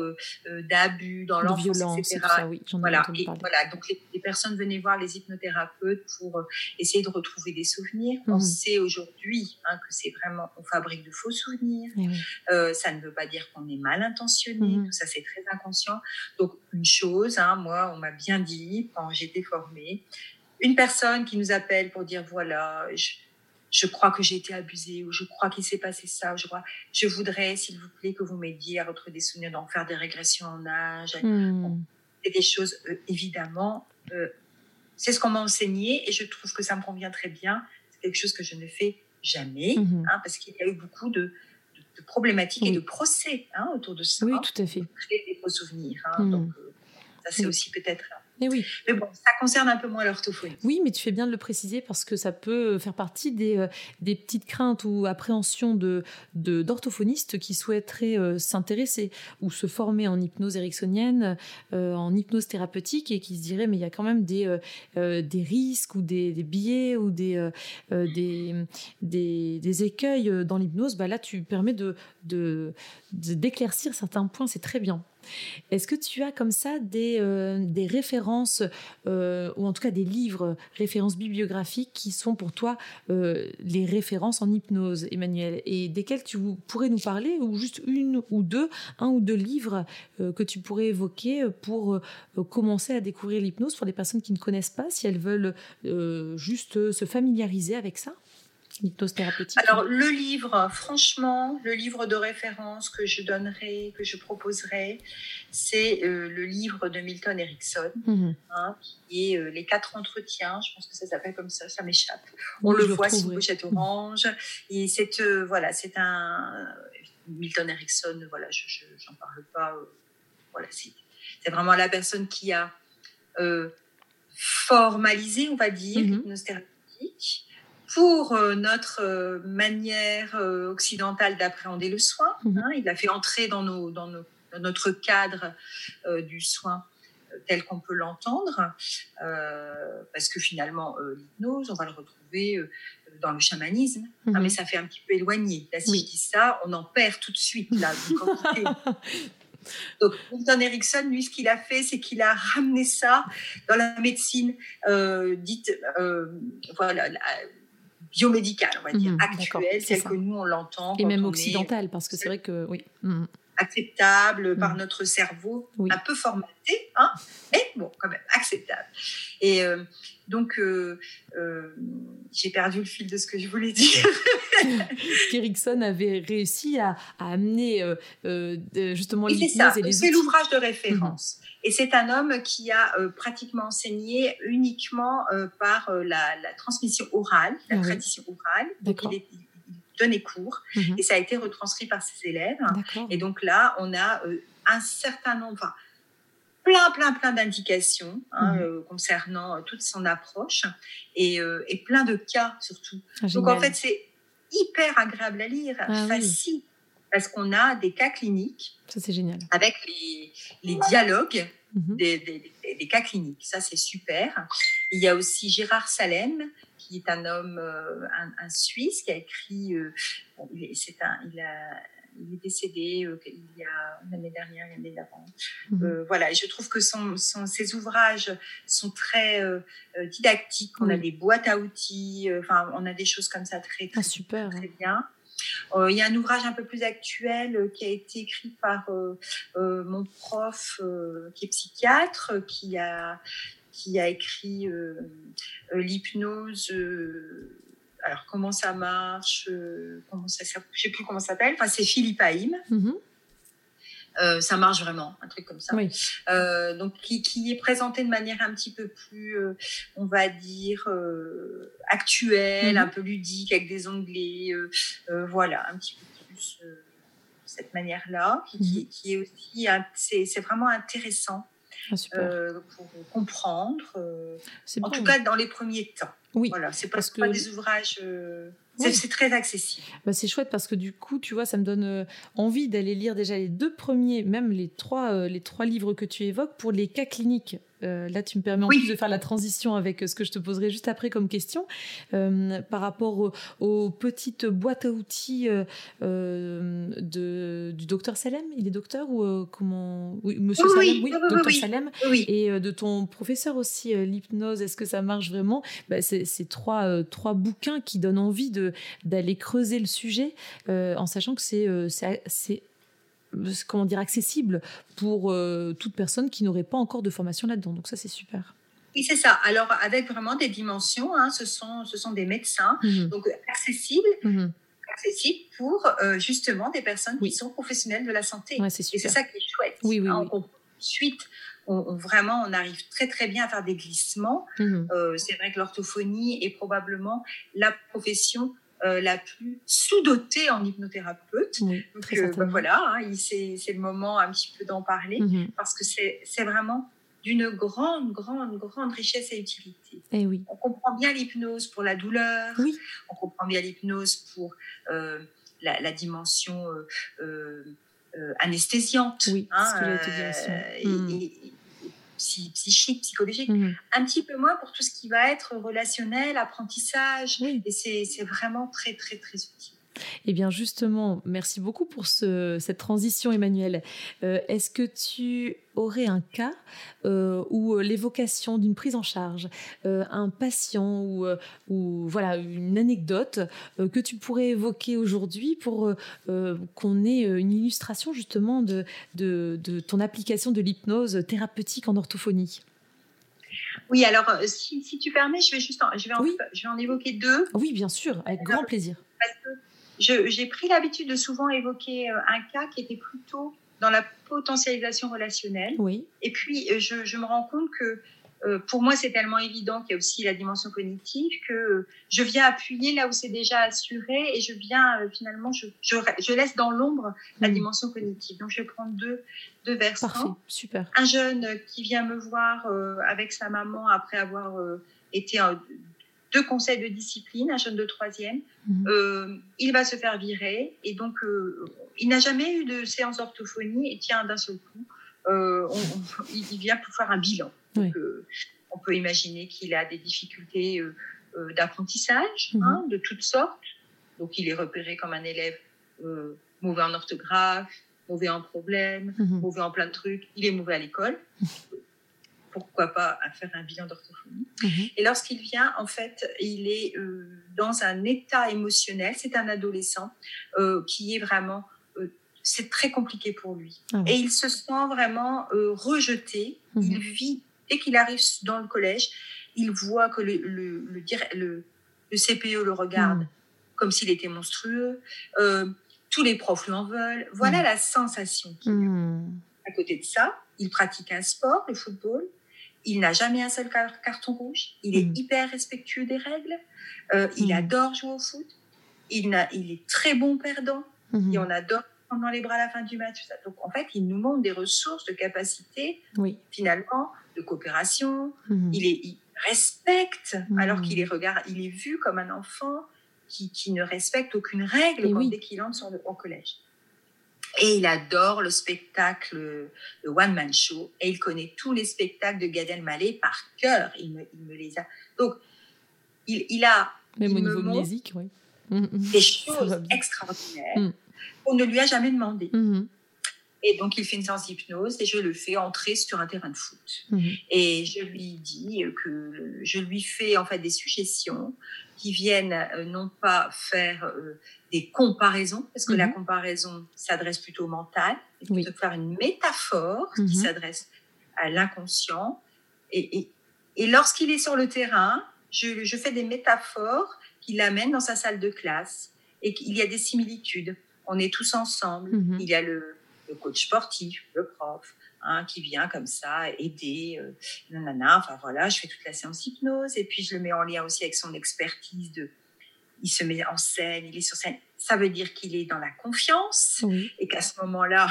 S2: d'abus dans l'enfance, etc. oui, voilà, et, voilà, donc les, personnes venaient voir les hypnothérapeutes pour essayer de retrouver des souvenirs. On mm. sait aujourd'hui hein, que c'est vraiment, on fabrique de faux souvenirs. ça ne veut pas dire qu'on est mal intentionné, mhm. tout ça c'est très inconscient. Donc une chose, hein, moi on m'a bien dit quand j'étais formée, une personne qui nous appelle pour dire voilà, je, crois que j'ai été abusée ou je crois qu'il s'est passé ça, je crois, je voudrais s'il vous plaît que vous m'aidiez à retrouver des souvenirs, d'en faire des régressions en âge. Hmm. C'est des choses euh, évidemment. Euh, c'est ce qu'on m'a enseigné et je trouve que ça me convient très bien. C'est quelque chose que je ne fais jamais, mhm. hein, parce qu'il y a eu beaucoup de, de problématiques et de procès hein, autour de ça.
S1: Oui, tout à fait.
S2: Créer des faux souvenirs. Hein, hmm. Donc, euh, ça, c'est aussi peut-être
S1: mais oui.
S2: Mais bon, ça concerne un peu moins l'orthophonie.
S1: Oui, mais tu fais bien de le préciser parce que ça peut faire partie des, euh, des petites craintes ou appréhensions de, d'orthophonistes qui souhaiteraient euh, s'intéresser ou se former en hypnose ericksonienne, euh, en hypnose thérapeutique et qui se diraient mais il y a quand même des, des risques ou des, des biais ou des, des, des, écueils dans l'hypnose. Bah là, tu permets de, de, d'éclaircir certains points, c'est très bien. Est-ce que tu as comme ça des, euh, références, euh, ou en tout cas des livres, références bibliographiques qui sont pour toi euh, les références en hypnose, Emmanuel, et desquelles tu pourrais nous parler, ou juste une ou deux, un ou deux livres que tu pourrais évoquer pour commencer à découvrir l'hypnose pour les personnes qui ne connaissent pas, si elles veulent juste se familiariser avec ça?
S2: Alors, le livre, franchement, le livre de référence que je donnerai, que je proposerai, c'est euh, le livre de Milton Erickson, mhm. hein, qui est euh, Les quatre entretiens. Je pense que ça s'appelle comme ça, ça m'échappe. On le voit sur pochette orange. Et c'est euh, voilà, c'est un Milton Erickson. Voilà, je n'en parle pas. voilà, c'est vraiment la personne qui a formalisé, on va dire, mm l'hypnose thérapeutique pour euh, notre euh, manière euh, occidentale d'appréhender le soin. Mhm. Hein. il l'a fait entrer dans, nos, dans, notre cadre du soin tel qu'on peut l'entendre, parce que finalement, l'hypnose, on va le retrouver dans le chamanisme, hein, mhm. mais ça fait un petit peu éloigné. Là, si je dis ça, on en perd tout de suite. Là, Donc, Milton Erickson, lui, ce qu'il a fait, c'est qu'il a ramené ça dans la médecine dite, voilà, biomédicale, on va dire, mhm, actuelle, celle que nous, on l'entend.
S1: Et même occidentale, parce que c'est vrai que, oui. Mhm.
S2: Acceptable par mhm. notre cerveau, un peu formaté, hein, mais bon, quand même, acceptable. Et euh, donc, euh, euh, j'ai perdu le fil de ce que je voulais dire.
S1: Qu'Erickson avait réussi à, amener justement l'hypnose
S2: et les C'est l'ouvrage de référence. Et c'est un homme qui a euh, pratiquement enseigné uniquement euh, par euh, la, transmission orale, la ah tradition orale. Donc il, donnait cours mhm. et ça a été retranscrit par ses élèves. Et donc là, on a un certain nombre, plein, plein, plein d'indications hein, mhm. concernant toute son approche et, plein de cas surtout. Ah, donc en fait, c'est hyper agréable à lire, ah facile parce qu'on a des cas cliniques.
S1: Ça, c'est génial.
S2: Avec les, les dialogues mhm. des, des, cas cliniques. Ça, c'est super. Il y a aussi Gérard Salem, qui est un homme, euh, un, Suisse, qui a écrit. Euh, il, est, un, il, a, il est décédé euh, il y a l'année dernière, l'année d'avant. Mhm. voilà, et je trouve que son, son, ses ouvrages sont très didactiques. On a des boîtes à outils, enfin, on a des choses comme ça très, très, ah, super, très bien. Il y a un ouvrage un peu plus actuel qui a été écrit par mon prof qui est psychiatre, qui a, qui a écrit l'hypnose alors comment ça marche, comment ça, je sais plus comment ça s'appelle. Enfin, c'est Philippe Haïm. Euh, ça marche vraiment, un truc comme ça. Euh, donc, qui, est présenté de manière un petit peu plus, euh, on va dire, actuelle, mhm. un peu ludique, avec des onglets. voilà, un petit peu plus cette manière-là, qui, qui, mhm. est aussi, c'est vraiment intéressant. Ah, pour comprendre, en tout cas dans les premiers temps. Oui, voilà, c'est parce que... pas des ouvrages c'est très accessible.
S1: Bah, c'est chouette parce que du coup, tu vois, ça me donne euh, envie d'aller lire déjà les deux premiers, même les trois, euh, les trois livres que tu évoques pour les cas cliniques. Euh, là, tu me permets en plus de faire la transition avec ce que je te poserai juste après comme question par rapport aux, petites boîtes à outils de, du docteur Salem. Il est docteur ou comment Oui, Monsieur Salem, oui, docteur Salem. Et de ton professeur aussi, l'hypnose. Est-ce que ça marche vraiment? Bah, C'est trois, trois bouquins qui donnent envie de d'aller creuser le sujet euh, en sachant que c'est euh, c'est comment dire accessible pour euh, toute personne qui n'aurait pas encore de formation là-dedans. Donc ça c'est super.
S2: Oui, c'est ça. Alors, avec vraiment des dimensions, hein, ce, sont, ce sont des médecins, mmh donc accessibles, mmh accessibles pour justement des personnes qui sont professionnelles de la santé. Et c'est ça qui est chouette. Oui, oui, hein, Suite, on, vraiment, on arrive très très bien à faire des glissements. Mmh c'est vrai que l'orthophonie est probablement la profession euh, la plus sous-dotée en hypnothérapeute. Donc euh, ben voilà, hein, c'est le moment un petit peu d'en parler mhm. parce que c'est vraiment d'une grande, grande, grande richesse et utilité. Et eh oui. On comprend bien l'hypnose pour la douleur, oui. on comprend bien l'hypnose pour euh, la, dimension anesthésiante. Oui, hein, et, psychique, psychologique, mmh. un petit peu moins pour tout ce qui va être relationnel, apprentissage. Et c'est vraiment très, très, très utile.
S1: Eh bien justement, merci beaucoup pour cette transition Emmanuel. Euh, est-ce que tu aurais un cas euh, où euh, l'évocation d'une prise en charge, un patient ou, ou, voilà une anecdote que tu pourrais évoquer aujourd'hui pour qu'on ait une illustration justement de, de, ton application de l'hypnose thérapeutique en orthophonie?
S2: Oui, alors si, tu permets, je vais juste je, vais en, je vais en évoquer deux.
S1: Oui, bien sûr, avec grand plaisir. Parce
S2: que j'ai pris l'habitude de souvent évoquer euh, un cas qui était plutôt dans la potentialisation relationnelle. Oui. Et puis, euh, je, me rends compte que euh, pour moi, c'est tellement évident qu'il y a aussi la dimension cognitive que je viens appuyer là où c'est déjà assuré et je viens finalement, je, je, laisse dans l'ombre la mm. dimension cognitive. Donc, je vais prendre deux, deux versants. Parfait, super. Un jeune qui vient me voir avec sa maman après avoir été deux conseils de discipline, un jeune de troisième. Mhm. Euh, il va se faire virer et donc euh, il n'a jamais eu de séance d'orthophonie et tiens d'un seul coup, euh, il vient pour faire un bilan. on peut imaginer qu'il a des difficultés d'apprentissage mhm. hein, de toutes sortes. Donc il est repéré comme un élève mauvais en orthographe, mauvais en problème, mhm. mauvais en plein de trucs. Il est mauvais à l'école. Pourquoi pas à faire un bilan d'orthophonie. Mhm. Et lorsqu'il vient, en fait, il est euh, dans un état émotionnel, c'est un adolescent euh, qui est vraiment, euh, c'est très compliqué pour lui. Ah Et il se sent vraiment rejeté. Mhm. Il vit, dès qu'il arrive dans le collège, il voit que le, le, le, le CPE le regarde mhm. comme s'il était monstrueux. tous les profs lui en veulent. Voilà la sensation qu'il a. À côté de ça, il pratique un sport, le football. Il n'a jamais un seul carton rouge. Il est mm. hyper respectueux des règles. Euh, il mm. adore jouer au foot. Il, il est très bon perdant. Mm-hmm. Et on adore prendre dans les bras à la fin du match. Donc, en fait, il nous montre des ressources de capacité, finalement, de coopération. Mm-hmm. Il, est, respecte, mm-hmm. alors qu'il est, regard, il est vu comme un enfant qui, ne respecte aucune règle dès qu'il entre au collège. Et il adore le spectacle, le One Man Show, et il connaît tous les spectacles de Gad Elmaleh par cœur. Il me, les a. Donc, il, a.
S1: Même au niveau musique, oui.
S2: Des choses extraordinaires mm. qu'on ne lui a jamais demandé. Mm-hmm. Et donc, il fait une séance d'hypnose et je le fais entrer sur un terrain de foot. Mm-hmm. Et je lui dis que je lui fais en fait des suggestions qui viennent euh, non pas faire euh, des comparaisons, parce que la mhm. comparaison s'adresse plutôt au mental, et plutôt faire une métaphore qui mhm. s'adresse à l'inconscient. Et, et, lorsqu'il est sur le terrain, je, je fais des métaphores qui l'amènent dans sa salle de classe et qu'il y a des similitudes. On est tous ensemble. Mhm. Il y a le, le coach sportif, le prof, hein, qui vient comme ça aider, euh, nanana, enfin voilà, je fais toute la séance hypnose et puis je le mets en lien aussi avec son expertise de, il se met en scène, il est sur scène. Ça veut dire qu'il est dans la confiance et qu'à ce moment-là,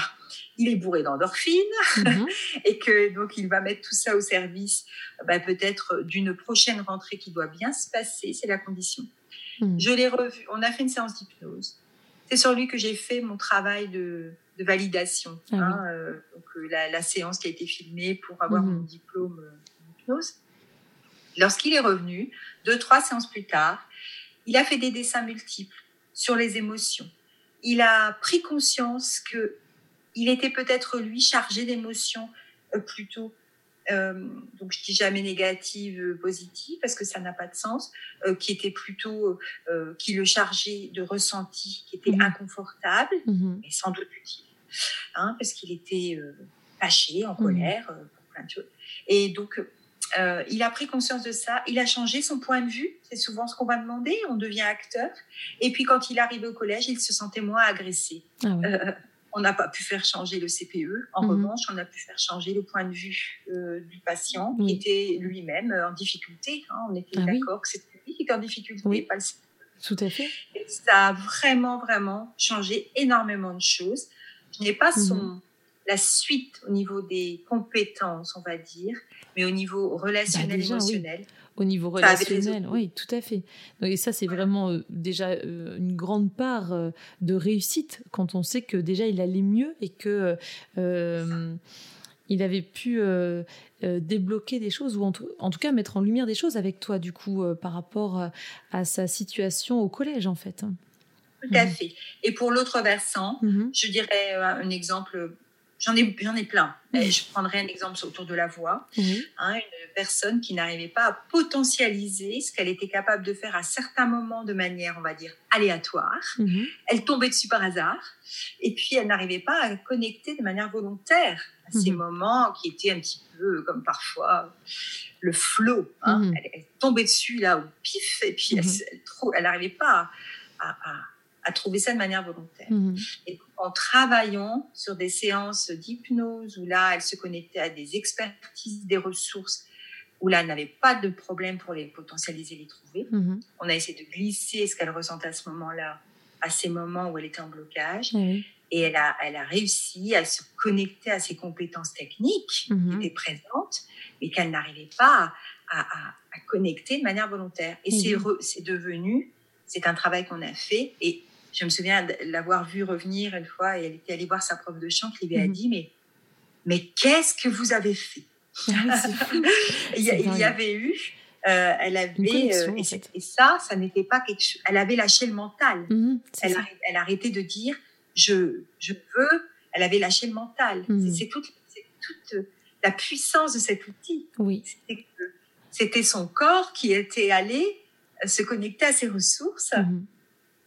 S2: il est bourré d'endorphines mhm. et que donc il va mettre tout ça au service bah, peut-être d'une prochaine rentrée qui doit bien se passer, c'est la condition. Mhm. Je l'ai revu, on a fait une séance d'hypnose. C'est sur lui que j'ai fait mon travail de, validation. Ah hein, euh, donc, euh, la, séance qui a été filmée pour avoir mhm. mon diplôme d'hypnose. Lorsqu'il est revenu, deux, trois séances plus tard, il a fait des dessins multiples sur les émotions. Il a pris conscience que il était peut-être lui chargé d'émotions euh, plutôt. Euh, donc je dis jamais négative, euh, positive parce que ça n'a pas de sens, qui était plutôt qui le chargeait de ressentis qui étaient mmh. inconfortables, mmh. mais sans doute utiles, hein, parce qu'il était fâché, en mmh. colère, pour plein de choses. Et donc euh, il a pris conscience de ça, il a changé son point de vue, c'est souvent ce qu'on va demander, on devient acteur. Et puis quand il arrive au collège, il se sentait moins agressé. Ah euh, on n'a pas pu faire changer le CPE. En mhm. revanche, on a pu faire changer le point de vue euh, du patient qui était lui-même en difficulté. Hein. On était ah d'accord que c'était lui qui était en difficulté, pas le CPE.
S1: Tout à fait.
S2: Et ça a vraiment, vraiment changé énormément de choses. Je n'ai pas son, mhm. la suite au niveau des compétences, on va dire, mais au niveau relationnel, bah, émotionnel.
S1: Au niveau relationnel, oui, tout à fait. Et ça, c'est vraiment euh, déjà euh, une grande part euh, de réussite quand on sait que déjà il allait mieux et que il avait pu débloquer des choses ou en tout, en tout, cas mettre en lumière des choses avec toi du coup par rapport à sa situation au collège en fait.
S2: Tout à mhm. fait. Et pour l'autre versant, mhm. je dirais un exemple J'en ai, j'en ai plein. je prendrai un exemple autour de la voix. Hein, une personne qui n'arrivait pas à potentialiser ce qu'elle était capable de faire à certains moments de manière, on va dire, aléatoire. Mhm. Elle tombait dessus par hasard. Et puis, elle n'arrivait pas à connecter de manière volontaire à ces moments qui étaient un petit peu comme parfois le flot. Hein. Elle, tombait dessus là au pif. Et puis, elle n'arrivait pas à, à, trouver ça de manière volontaire. Et en travaillant sur des séances d'hypnose où là, elle se connectait à des expertises, des ressources, où là, elle n'avait pas de problème pour les potentialiser, les trouver. Mhm. On a essayé de glisser ce qu'elle ressentait à ce moment-là, à ces moments où elle était en blocage. Et elle a, elle a réussi à se connecter à ses compétences techniques mhm. qui étaient présentes, mais qu'elle n'arrivait pas à, à, connecter de manière volontaire. Et mhm. c'est devenu, c'est un travail qu'on a fait, et je me souviens l'avoir vue revenir une fois et elle était allée voir sa prof de chant qui lui a mhm. dit mais mais qu'est-ce que vous avez fait? Ah il, y, avait eu euh, elle avait euh, et, ça ça n'était pas quelque chose elle avait lâché le mental. Mhm, elle, a, elle arrêté de dire je je veux elle avait lâché le mental. Mhm. c'est toute, toute la puissance de cet outil.
S1: Oui.
S2: C'était son corps qui était allé se connecter à ses ressources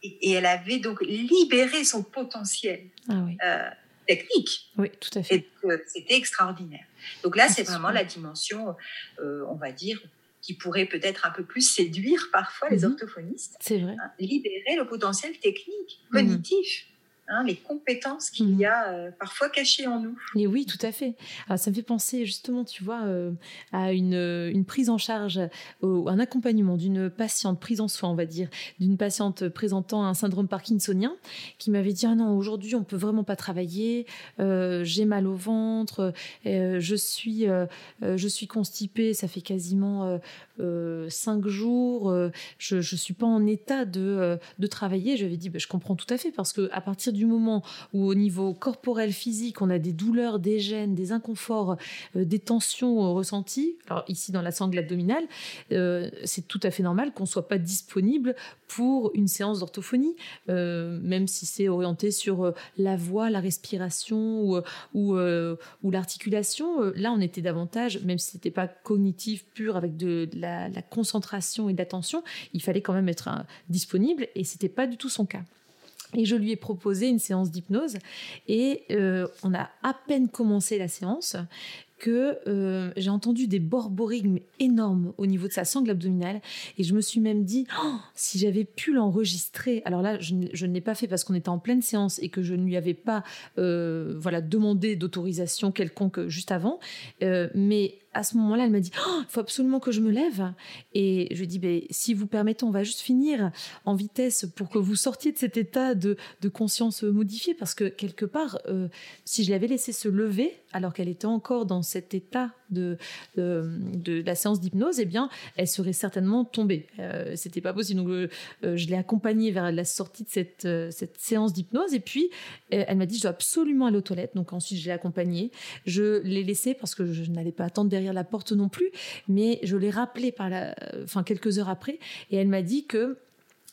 S2: et, elle avait donc libéré son potentiel ah euh, technique.
S1: Oui, tout à fait.
S2: C'était extraordinaire. Donc là, c'est vraiment la dimension, euh, on va dire, qui pourrait peut-être un peu plus séduire parfois les mhm. orthophonistes.
S1: C'est vrai.
S2: Hein, libérer le potentiel technique, mhm. cognitif. Hein, les compétences qu'il y mhm. a euh, parfois cachées en nous.
S1: Et oui, tout à fait. Alors, ça me fait penser justement, tu vois, euh, à une, une, prise en charge, un accompagnement d'une patiente, prise en soin, on va dire, d'une patiente présentant un syndrome parkinsonien, qui m'avait dit ah non, aujourd'hui on peut vraiment pas travailler, euh, j'ai mal au ventre, je suis, je suis constipée, ça fait quasiment cinq jours, je, je suis pas en état de, de travailler. Je lui ai dit, bah, je comprends tout à fait parce que à partir du moment où au niveau corporel, physique, on a des douleurs, des gènes, des inconforts, euh, des tensions euh, ressenties, alors ici dans la sangle abdominale, euh, c'est tout à fait normal qu'on ne soit pas disponible pour une séance d'orthophonie, même si c'est orienté sur la voix, la respiration ou, l'articulation. Là, on était davantage, même si ce n'était pas cognitif pur avec de, la, la, concentration et de l'attention, il fallait quand même être disponible et ce n'était pas du tout son cas. Et je lui ai proposé une séance d'hypnose. Et euh, on a à peine commencé la séance que euh, j'ai entendu des borborigmes énormes au niveau de sa sangle abdominale. Et je me suis même dit oh, si j'avais pu l'enregistrer. Alors là, je, ne l'ai pas fait parce qu'on était en pleine séance et que je ne lui avais pas euh, voilà demandé d'autorisation quelconque juste avant, mais à ce moment-là, elle m'a dit il oh, faut absolument que je me lève. Et je lui ai dit ben, si vous permettez, on va juste finir en vitesse pour que vous sortiez de cet état de, conscience modifié. Parce que quelque part, euh, si je l'avais laissé se lever alors qu'elle était encore dans cet état de, la séance d'hypnose, eh bien, elle serait certainement tombée. Euh, C'était pas possible. Donc, euh, euh, je l'ai accompagnée vers la sortie de cette, séance d'hypnose. Et puis, elle m'a dit je dois absolument aller aux toilettes. Donc, ensuite, je l'ai accompagnée. Je l'ai laissée parce que je n'allais pas attendre la porte non plus. Mais je l'ai rappelée par la, enfin, quelques heures après. Et elle m'a dit que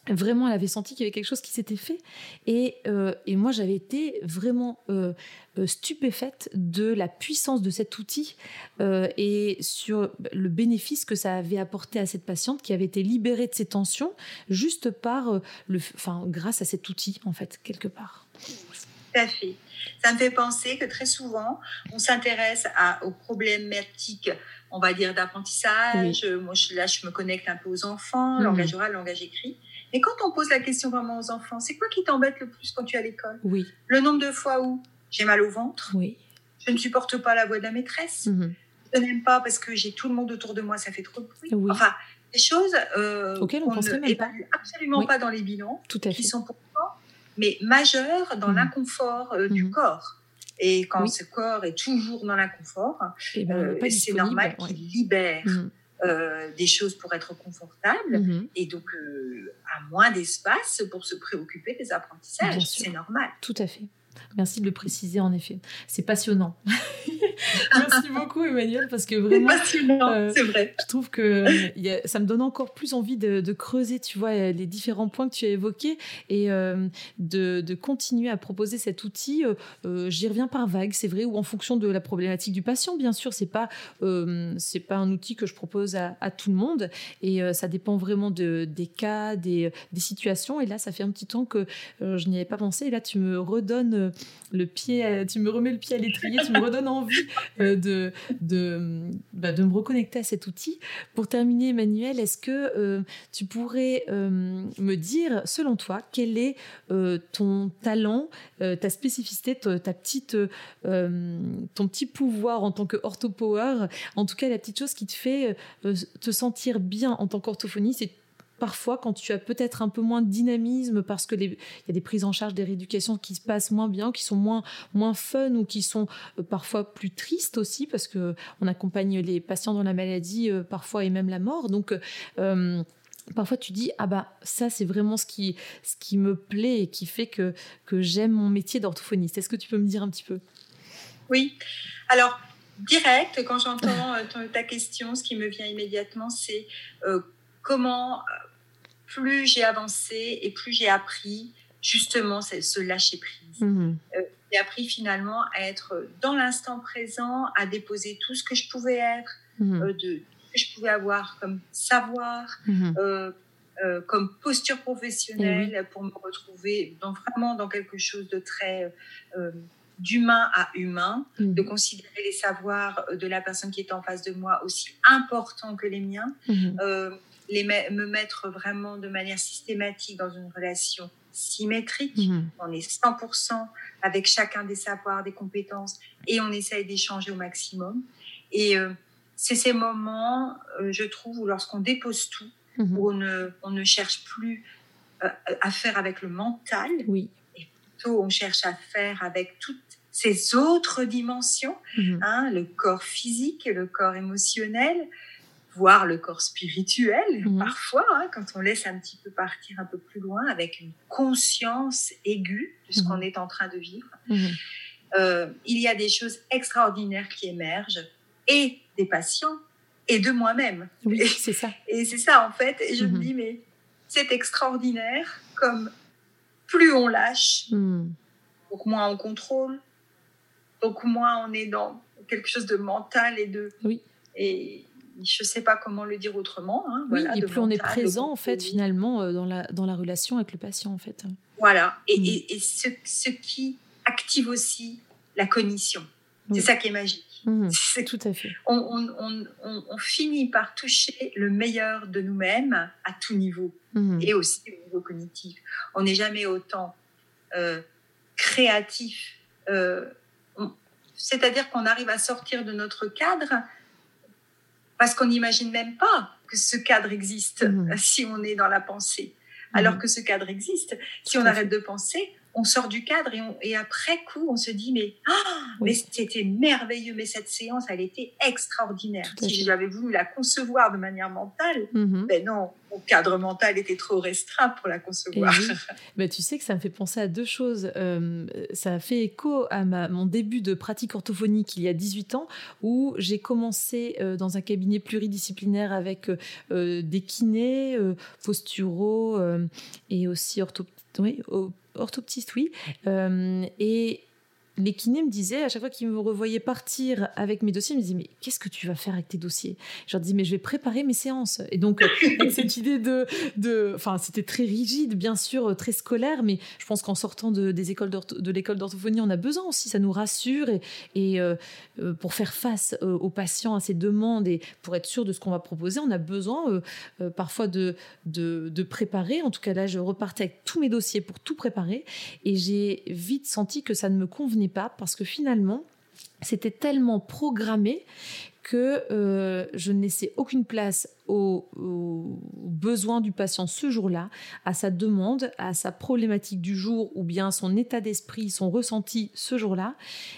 S1: Vraiment, elle avait senti qu'il y avait quelque chose qui s'était fait. Et, euh, et moi, j'avais été vraiment euh, euh, stupéfaite de la puissance de cet outil et sur le bénéfice que ça avait apporté à cette patiente qui avait été libérée de ses tensions juste par le, enfin, grâce à cet outil, en fait, quelque part.
S2: Tout fait. Ça me fait penser que très souvent, on s'intéresse aux problématiques, on va dire, d'apprentissage. Moi, là, je me connecte un peu aux enfants, mmh. langage oral, langage écrit. Mais quand on pose la question vraiment aux enfants, c'est quoi qui t'embête le plus quand tu es à l'école?
S1: Oui.
S2: Le nombre de fois où j'ai mal au ventre.
S1: Oui.
S2: Je ne supporte pas la voix de la maîtresse. Mhm. Je n'aime pas parce que j'ai tout le monde autour de moi, ça fait trop de bruit. Oui. Enfin, des choses euh,
S1: auxquelles on, ne
S2: évalue absolument pas dans les bilans, Tout à fait. qui sont pourtant, mais majeures dans mhm. l'inconfort euh, du mhm. corps. Et quand ce corps est toujours dans l'inconfort, eh ben, euh, c'est normal qu'il libère euh, des choses pour être confortable mhm. et donc à moins d'espace pour se préoccuper des apprentissages. C'est normal.
S1: Tout à fait. Merci de le préciser en effet. C'est passionnant. Merci beaucoup Emmanuel parce que vraiment,
S2: euh, c'est vrai.
S1: Je trouve que ça me donne encore plus envie de, creuser, tu vois, les différents points que tu as évoqués et euh, de, continuer à proposer cet outil. Euh, j'y reviens par vague, c'est vrai, ou en fonction de la problématique du patient, bien sûr. C'est pas c'est pas un outil que je propose à, tout le monde et ça dépend vraiment de, des cas, des, des, situations. Et là, ça fait un petit temps que je n'y avais pas pensé. Et là, tu me redonnes le pied, tu me remets le pied à l'étrier, tu me redonnes envie euh, de, de, bah, de me reconnecter à cet outil. Pour terminer, Emmanuel, est-ce que euh, tu pourrais euh, me dire, selon toi, quel est ton talent, ta spécificité, ta, petite, ton petit pouvoir en tant que orthopower, en tout cas la petite chose qui te fait te sentir bien en tant qu'orthophoniste et parfois quand tu as peut-être un peu moins de dynamisme parce que il y a des prises en charge des rééducations qui se passent moins bien, qui sont moins moins fun ou qui sont euh, parfois plus tristes aussi parce que on accompagne les patients dans la maladie euh, parfois et même la mort. Donc euh, parfois tu dis ah bah ça c'est vraiment ce qui ce qui me plaît et qui fait que que j'aime mon métier d'orthophoniste. Est-ce que tu peux me dire un petit peu?
S2: Oui. Alors direct quand j'entends ta question, ce qui me vient immédiatement c'est comment plus j'ai avancé et plus j'ai appris justement ce lâcher prise. Mhm. Euh, j'ai appris finalement à être dans l'instant présent, à déposer tout ce que je pouvais être, mhm. euh, de, que je pouvais avoir comme savoir, mhm. euh, comme posture professionnelle eh pour me retrouver dans, vraiment dans quelque chose de très d'humain à humain, de considérer les savoirs de la personne qui est en face de moi aussi importants que les miens les me mettre vraiment de manière systématique dans une relation symétrique. Mhm. On est 100% avec chacun des savoirs, des compétences, et on essaye d'échanger au maximum. Et euh, c'est ces moments, euh, je trouve, où lorsqu'on dépose tout, mhm. où on ne, on ne, cherche plus euh, à faire avec le mental,
S1: oui.
S2: et plutôt on cherche à faire avec toutes ces autres dimensions, mhm. hein, le corps physique, le corps émotionnel, voir le corps spirituel, mhm. parfois, hein, quand on laisse un petit peu partir un peu plus loin, avec une conscience aiguë de ce mhm. qu'on est en train de vivre. Mhm. Euh, il y a des choses extraordinaires qui émergent, et des patients, et de moi-même.
S1: Oui, c'est ça.
S2: Et c'est ça, en fait. Et je me dis, mais c'est extraordinaire, comme plus on lâche, donc moins on contrôle, donc moins on est dans quelque chose de mental et de...
S1: Oui.
S2: Et, je ne sais pas comment le dire autrement. Hein,
S1: oui, et plus on est présent, en fait, finalement, euh, dans la, dans la relation avec le patient, en fait.
S2: Voilà, et, mm. et, ce, ce, qui active aussi la cognition. C'est ça qui est magique.
S1: Mmh. C'est tout à fait.
S2: On, finit par toucher le meilleur de nous-mêmes à tout niveau mmh. et aussi au niveau cognitif. On n'est jamais autant euh, créatif. Euh, c'est-à-dire qu'on arrive à sortir de notre cadre parce qu'on n'imagine même pas que ce cadre existe mmh. si on est dans la pensée. Alors que ce cadre existe. Si on arrête de penser, on sort du cadre et, après coup, on se dit mais, ah, mais c'était merveilleux, mais cette séance, elle était extraordinaire. Si j'avais voulu la concevoir de manière mentale, mm-hmm. ben non, mon cadre mental était trop restreint pour la concevoir.
S1: Ben, tu sais que ça me fait penser à deux choses. Euh, ça fait écho à mon début de pratique orthophonique il y a 18 ans, où j'ai commencé euh, dans un cabinet pluridisciplinaire avec euh, des kinés, posturaux et aussi ortho oui, orthoptiste, oui. Euh, et les kinés me disaient, à chaque fois qu'ils me revoyaient partir avec mes dossiers, ils me disaient, mais qu'est-ce que tu vas faire avec tes dossiers? Je leur dis, mais je vais préparer mes séances. Et donc, avec cette idée de... de enfin, c'était très rigide, bien sûr, très scolaire, mais je pense qu'en sortant de, des écoles de l'école d'orthophonie, on a besoin aussi, ça nous rassure, et, et euh, euh, pour faire face aux patients, à ces demandes, et pour être sûr de ce qu'on va proposer, on a besoin euh, parfois de, de, de préparer. En tout cas, là, je repartais avec tous mes dossiers pour tout préparer, et j'ai vite senti que ça ne me convenait pas parce que finalement, c'était tellement programmé que euh, je ne laissais aucune place aux, besoins du patient ce jour-là, à sa demande, à sa problématique du jour ou bien son état d'esprit, son ressenti ce jour-là.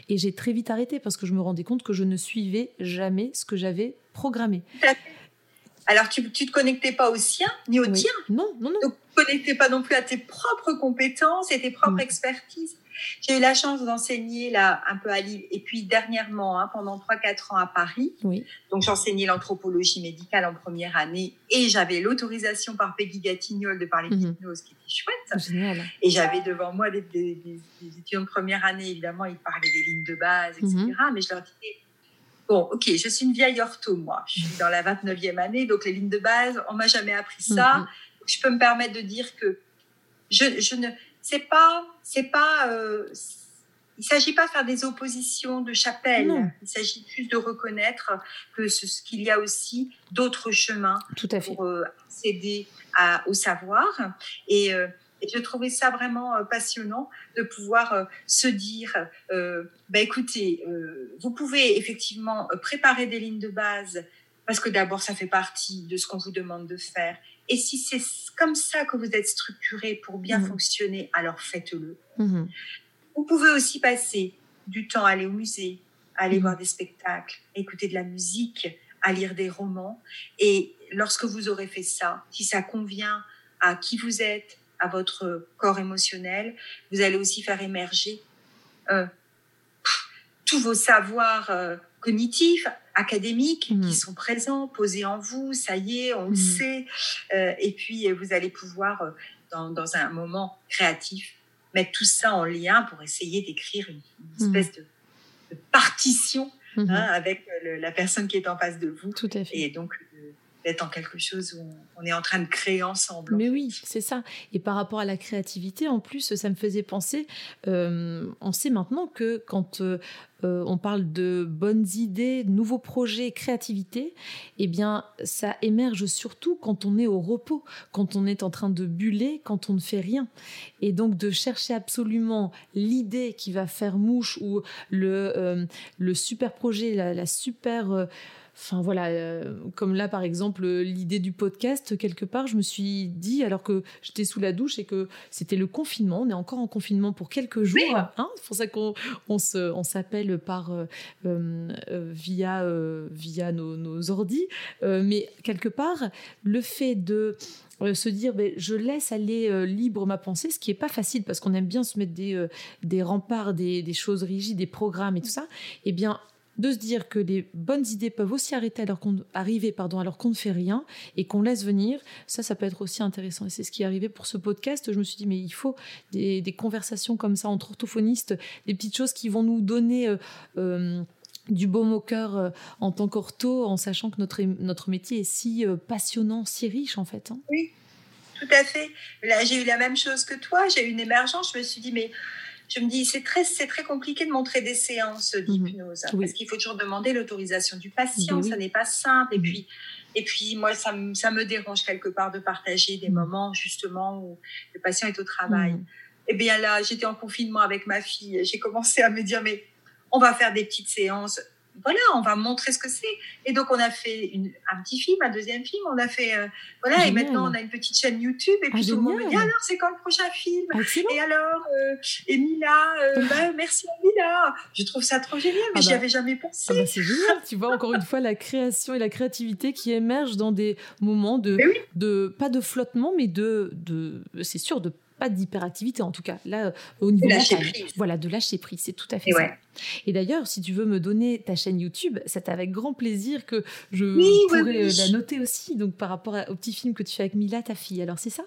S1: Et j'ai très vite arrêté parce que je me rendais compte que je ne suivais jamais ce que j'avais programmé.
S2: Alors, tu ne te connectais pas au sien, ni au tien?
S1: Non, non, non.
S2: Tu ne te connectais pas non plus à tes propres compétences et tes propres expertises? J'ai eu la chance d'enseigner là un peu à Lille et puis dernièrement hein, pendant 3-4 ans à Paris.
S1: Oui.
S2: Donc j'enseignais l'anthropologie médicale en première année et j'avais l'autorisation par Peggy Gatignol de parler d'hypnose qui était chouette.
S1: Génial.
S2: Et j'avais devant moi des, étudiants de première année, évidemment, ils parlaient des lignes de base, etc. Mhm. Mais je leur disais, bon, ok, je suis une vieille ortho, moi. Je suis dans la 29e année, donc les lignes de base, on m'a jamais appris ça. Mhm. Je peux me permettre de dire que je, je ne c'est pas, c'est pas, euh, il s'agit pas de faire des oppositions de chapelle. Il s'agit juste de reconnaître que ce, qu'il y a aussi d'autres chemins
S1: Tout à fait.
S2: pour euh, accéder à, au savoir. Et, euh, et je trouvais ça vraiment euh, passionnant de pouvoir se dire, bah, écoutez, vous pouvez effectivement préparer des lignes de base parce que d'abord, ça fait partie de ce qu'on vous demande de faire. Et si c'est comme ça que vous êtes structuré pour bien mmh. fonctionner, alors faites-le. Mmh. Vous pouvez aussi passer du temps à aller au musée, à aller mmh. voir des spectacles, écouter de la musique, à lire des romans. Et lorsque vous aurez fait ça, si ça convient à qui vous êtes, à votre corps émotionnel, vous allez aussi faire émerger euh, tous vos savoirs euh, cognitifs, académiques qui mmh. sont présents, posés en vous, ça y est, on le mmh. sait. Euh, et puis, vous allez pouvoir, euh, dans, dans, un moment créatif, mettre tout ça en lien pour essayer d'écrire une, mmh. espèce de, partition hein, avec la personne qui est en face de vous.
S1: Tout à fait.
S2: Et donc, d'être en quelque chose où on est en train de créer ensemble.
S1: Mais oui, c'est ça. Et par rapport à la créativité, en plus, ça me faisait penser, euh, on sait maintenant que quand euh, euh, on parle de bonnes idées, nouveaux projets, créativité, eh bien, ça émerge surtout quand on est au repos, quand on est en train de buller, quand on ne fait rien. Et donc, de chercher absolument l'idée qui va faire mouche ou le, le super projet, la, la super Enfin voilà, euh, comme là par exemple l'idée du podcast quelque part, je me suis dit alors que j'étais sous la douche et que c'était le confinement, on est encore en confinement pour quelques jours, hein, c'est pour ça qu'on on se, on s'appelle par euh, euh, via via nos, nos ordis, mais quelque part le fait de se dire ben, je laisse aller libre ma pensée, ce qui est pas facile parce qu'on aime bien se mettre des, des remparts, des, des, choses rigides, des programmes et tout ça, eh bien de se dire que les bonnes idées peuvent aussi arrêter alors qu'on, arriver pardon, alors qu'on ne fait rien et qu'on laisse venir, ça, ça peut être aussi intéressant. Et c'est ce qui est arrivé pour ce podcast. Je me suis dit, mais il faut des, conversations comme ça entre orthophonistes, des petites choses qui vont nous donner... Euh, euh, du baume au cœur euh, en tant qu'ortho, en sachant que notre, notre métier est si passionnant, si riche en fait. Hein.
S2: Oui, tout à fait. Là, j'ai eu la même chose que toi, j'ai eu une émergence, je me suis dit, mais je me dis, c'est très, c'est très compliqué de montrer des séances mhm. d'hypnose parce qu'il faut toujours demander l'autorisation du patient. Ben ça n'est pas simple. Et mhm. puis, et puis moi, ça, ça, me dérange quelque part de partager des moments justement où le patient est au travail. Et eh bien là, j'étais en confinement avec ma fille. J'ai commencé à me dire, mais on va faire des petites séances voilà, on va montrer ce que c'est. Et donc, on a fait une, un petit film, un deuxième film, on a fait, euh, voilà, et maintenant, on a une petite chaîne YouTube, et puis ah, tout le monde me dit, alors, c'est quand le prochain film? Et alors, euh, et Mila, euh, bah, merci à Mila. Je trouve ça trop génial, mais ah j'y bah. avais jamais pensé.
S1: Ah bah, c'est génial, tu vois, encore une fois, la création et la créativité qui émergent dans des moments de, de pas de flottement, mais de, de c'est sûr, de pas d'hyperactivité en tout cas. Là, euh, au niveau de lâcher prise. Voilà, de lâcher prise, c'est tout à fait et ça. Et d'ailleurs, si tu veux me donner ta chaîne YouTube, c'est avec grand plaisir que je pourrais euh, la noter aussi. Donc par rapport au petit film que tu fais avec Mila, ta fille. Alors c'est ça?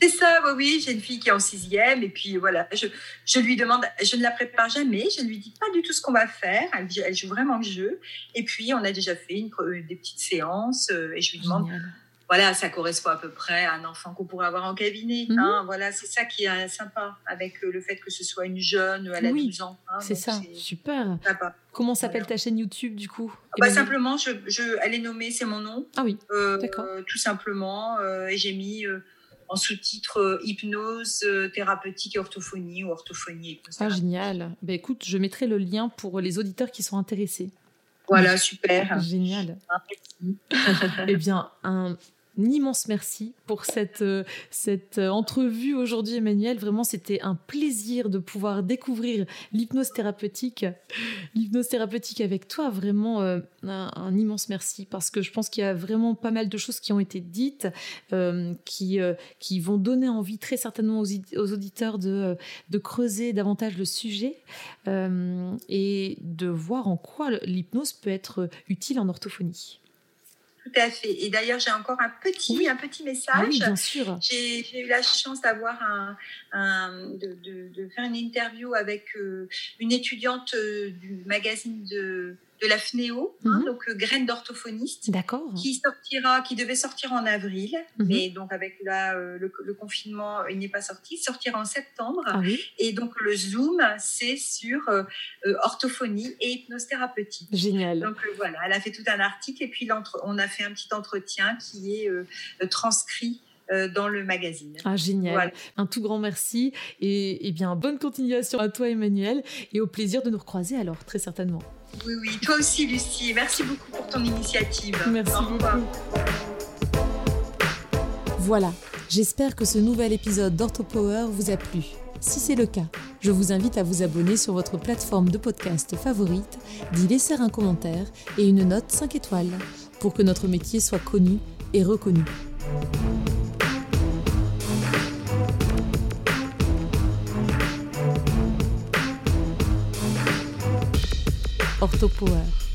S2: C'est ça, oui, oui. J'ai une fille qui est en sixième et puis voilà, je, je, lui demande, je ne la prépare jamais, je ne lui dis pas du tout ce qu'on va faire. Elle, elle, joue vraiment le jeu. Et puis on a déjà fait une, des petites séances euh, et je lui demande voilà, ça correspond à peu près à un enfant qu'on pourrait avoir en cabinet. Mhm. Hein, voilà, c'est ça qui est sympa avec euh, le fait que ce soit une jeune, elle a 12 ans.
S1: Hein, c'est ça, super. Comment s'appelle ta chaîne YouTube du coup
S2: ah bah, Simplement, je, je, elle est nommée, c'est mon nom.
S1: Ah oui,
S2: euh, d'accord. Tout simplement, euh, et j'ai mis en sous-titre hypnose thérapeutique et orthophonie ou orthophonie.
S1: Ah génial. Bah, écoute, je mettrai le lien pour les auditeurs qui sont intéressés.
S2: Voilà, super.
S1: Génial. eh bien, un immense merci pour cette, euh, cette euh, entrevue aujourd'hui, Emmanuel. Vraiment, c'était un plaisir de pouvoir découvrir l'hypnose thérapeutique, l'hypnose thérapeutique avec toi. Vraiment, euh, un, immense merci parce que je pense qu'il y a vraiment pas mal de choses qui ont été dites, qui, qui vont donner envie très certainement aux, auditeurs de, de creuser davantage le sujet et de voir en quoi l'hypnose peut être utile en orthophonie.
S2: Tout à fait. Et d'ailleurs, j'ai encore un petit, un petit message. Ah
S1: oui, bien sûr.
S2: J'ai eu la chance d'avoir un, de, faire une interview avec euh, une étudiante euh, du magazine de de la FNEO, hein, mhm. donc euh, graine d'orthophoniste, qui sortira, qui devait sortir en avril, mhm. mais donc avec là, euh, le, confinement, il n'est pas sorti, il sortira en septembre. Ah et donc le Zoom, c'est sur euh, orthophonie et hypnose thérapeutique.
S1: Génial.
S2: Donc voilà, elle a fait tout un article et puis on a fait un petit entretien qui est transcrit dans le magazine.
S1: Ah, génial. Un tout grand merci et, et bien bonne continuation à toi Emmanuel et au plaisir de nous recroiser alors très certainement.
S2: Oui, oui, toi aussi, Lucie. Merci beaucoup pour ton initiative.
S1: Merci beaucoup. Voilà, j'espère que ce nouvel épisode d'OrthoPower vous a plu. Si c'est le cas, je vous invite à vous abonner sur votre plateforme de podcast favorite, d'y laisser un commentaire et une note 5 étoiles pour que notre métier soit connu et reconnu. Orthopower.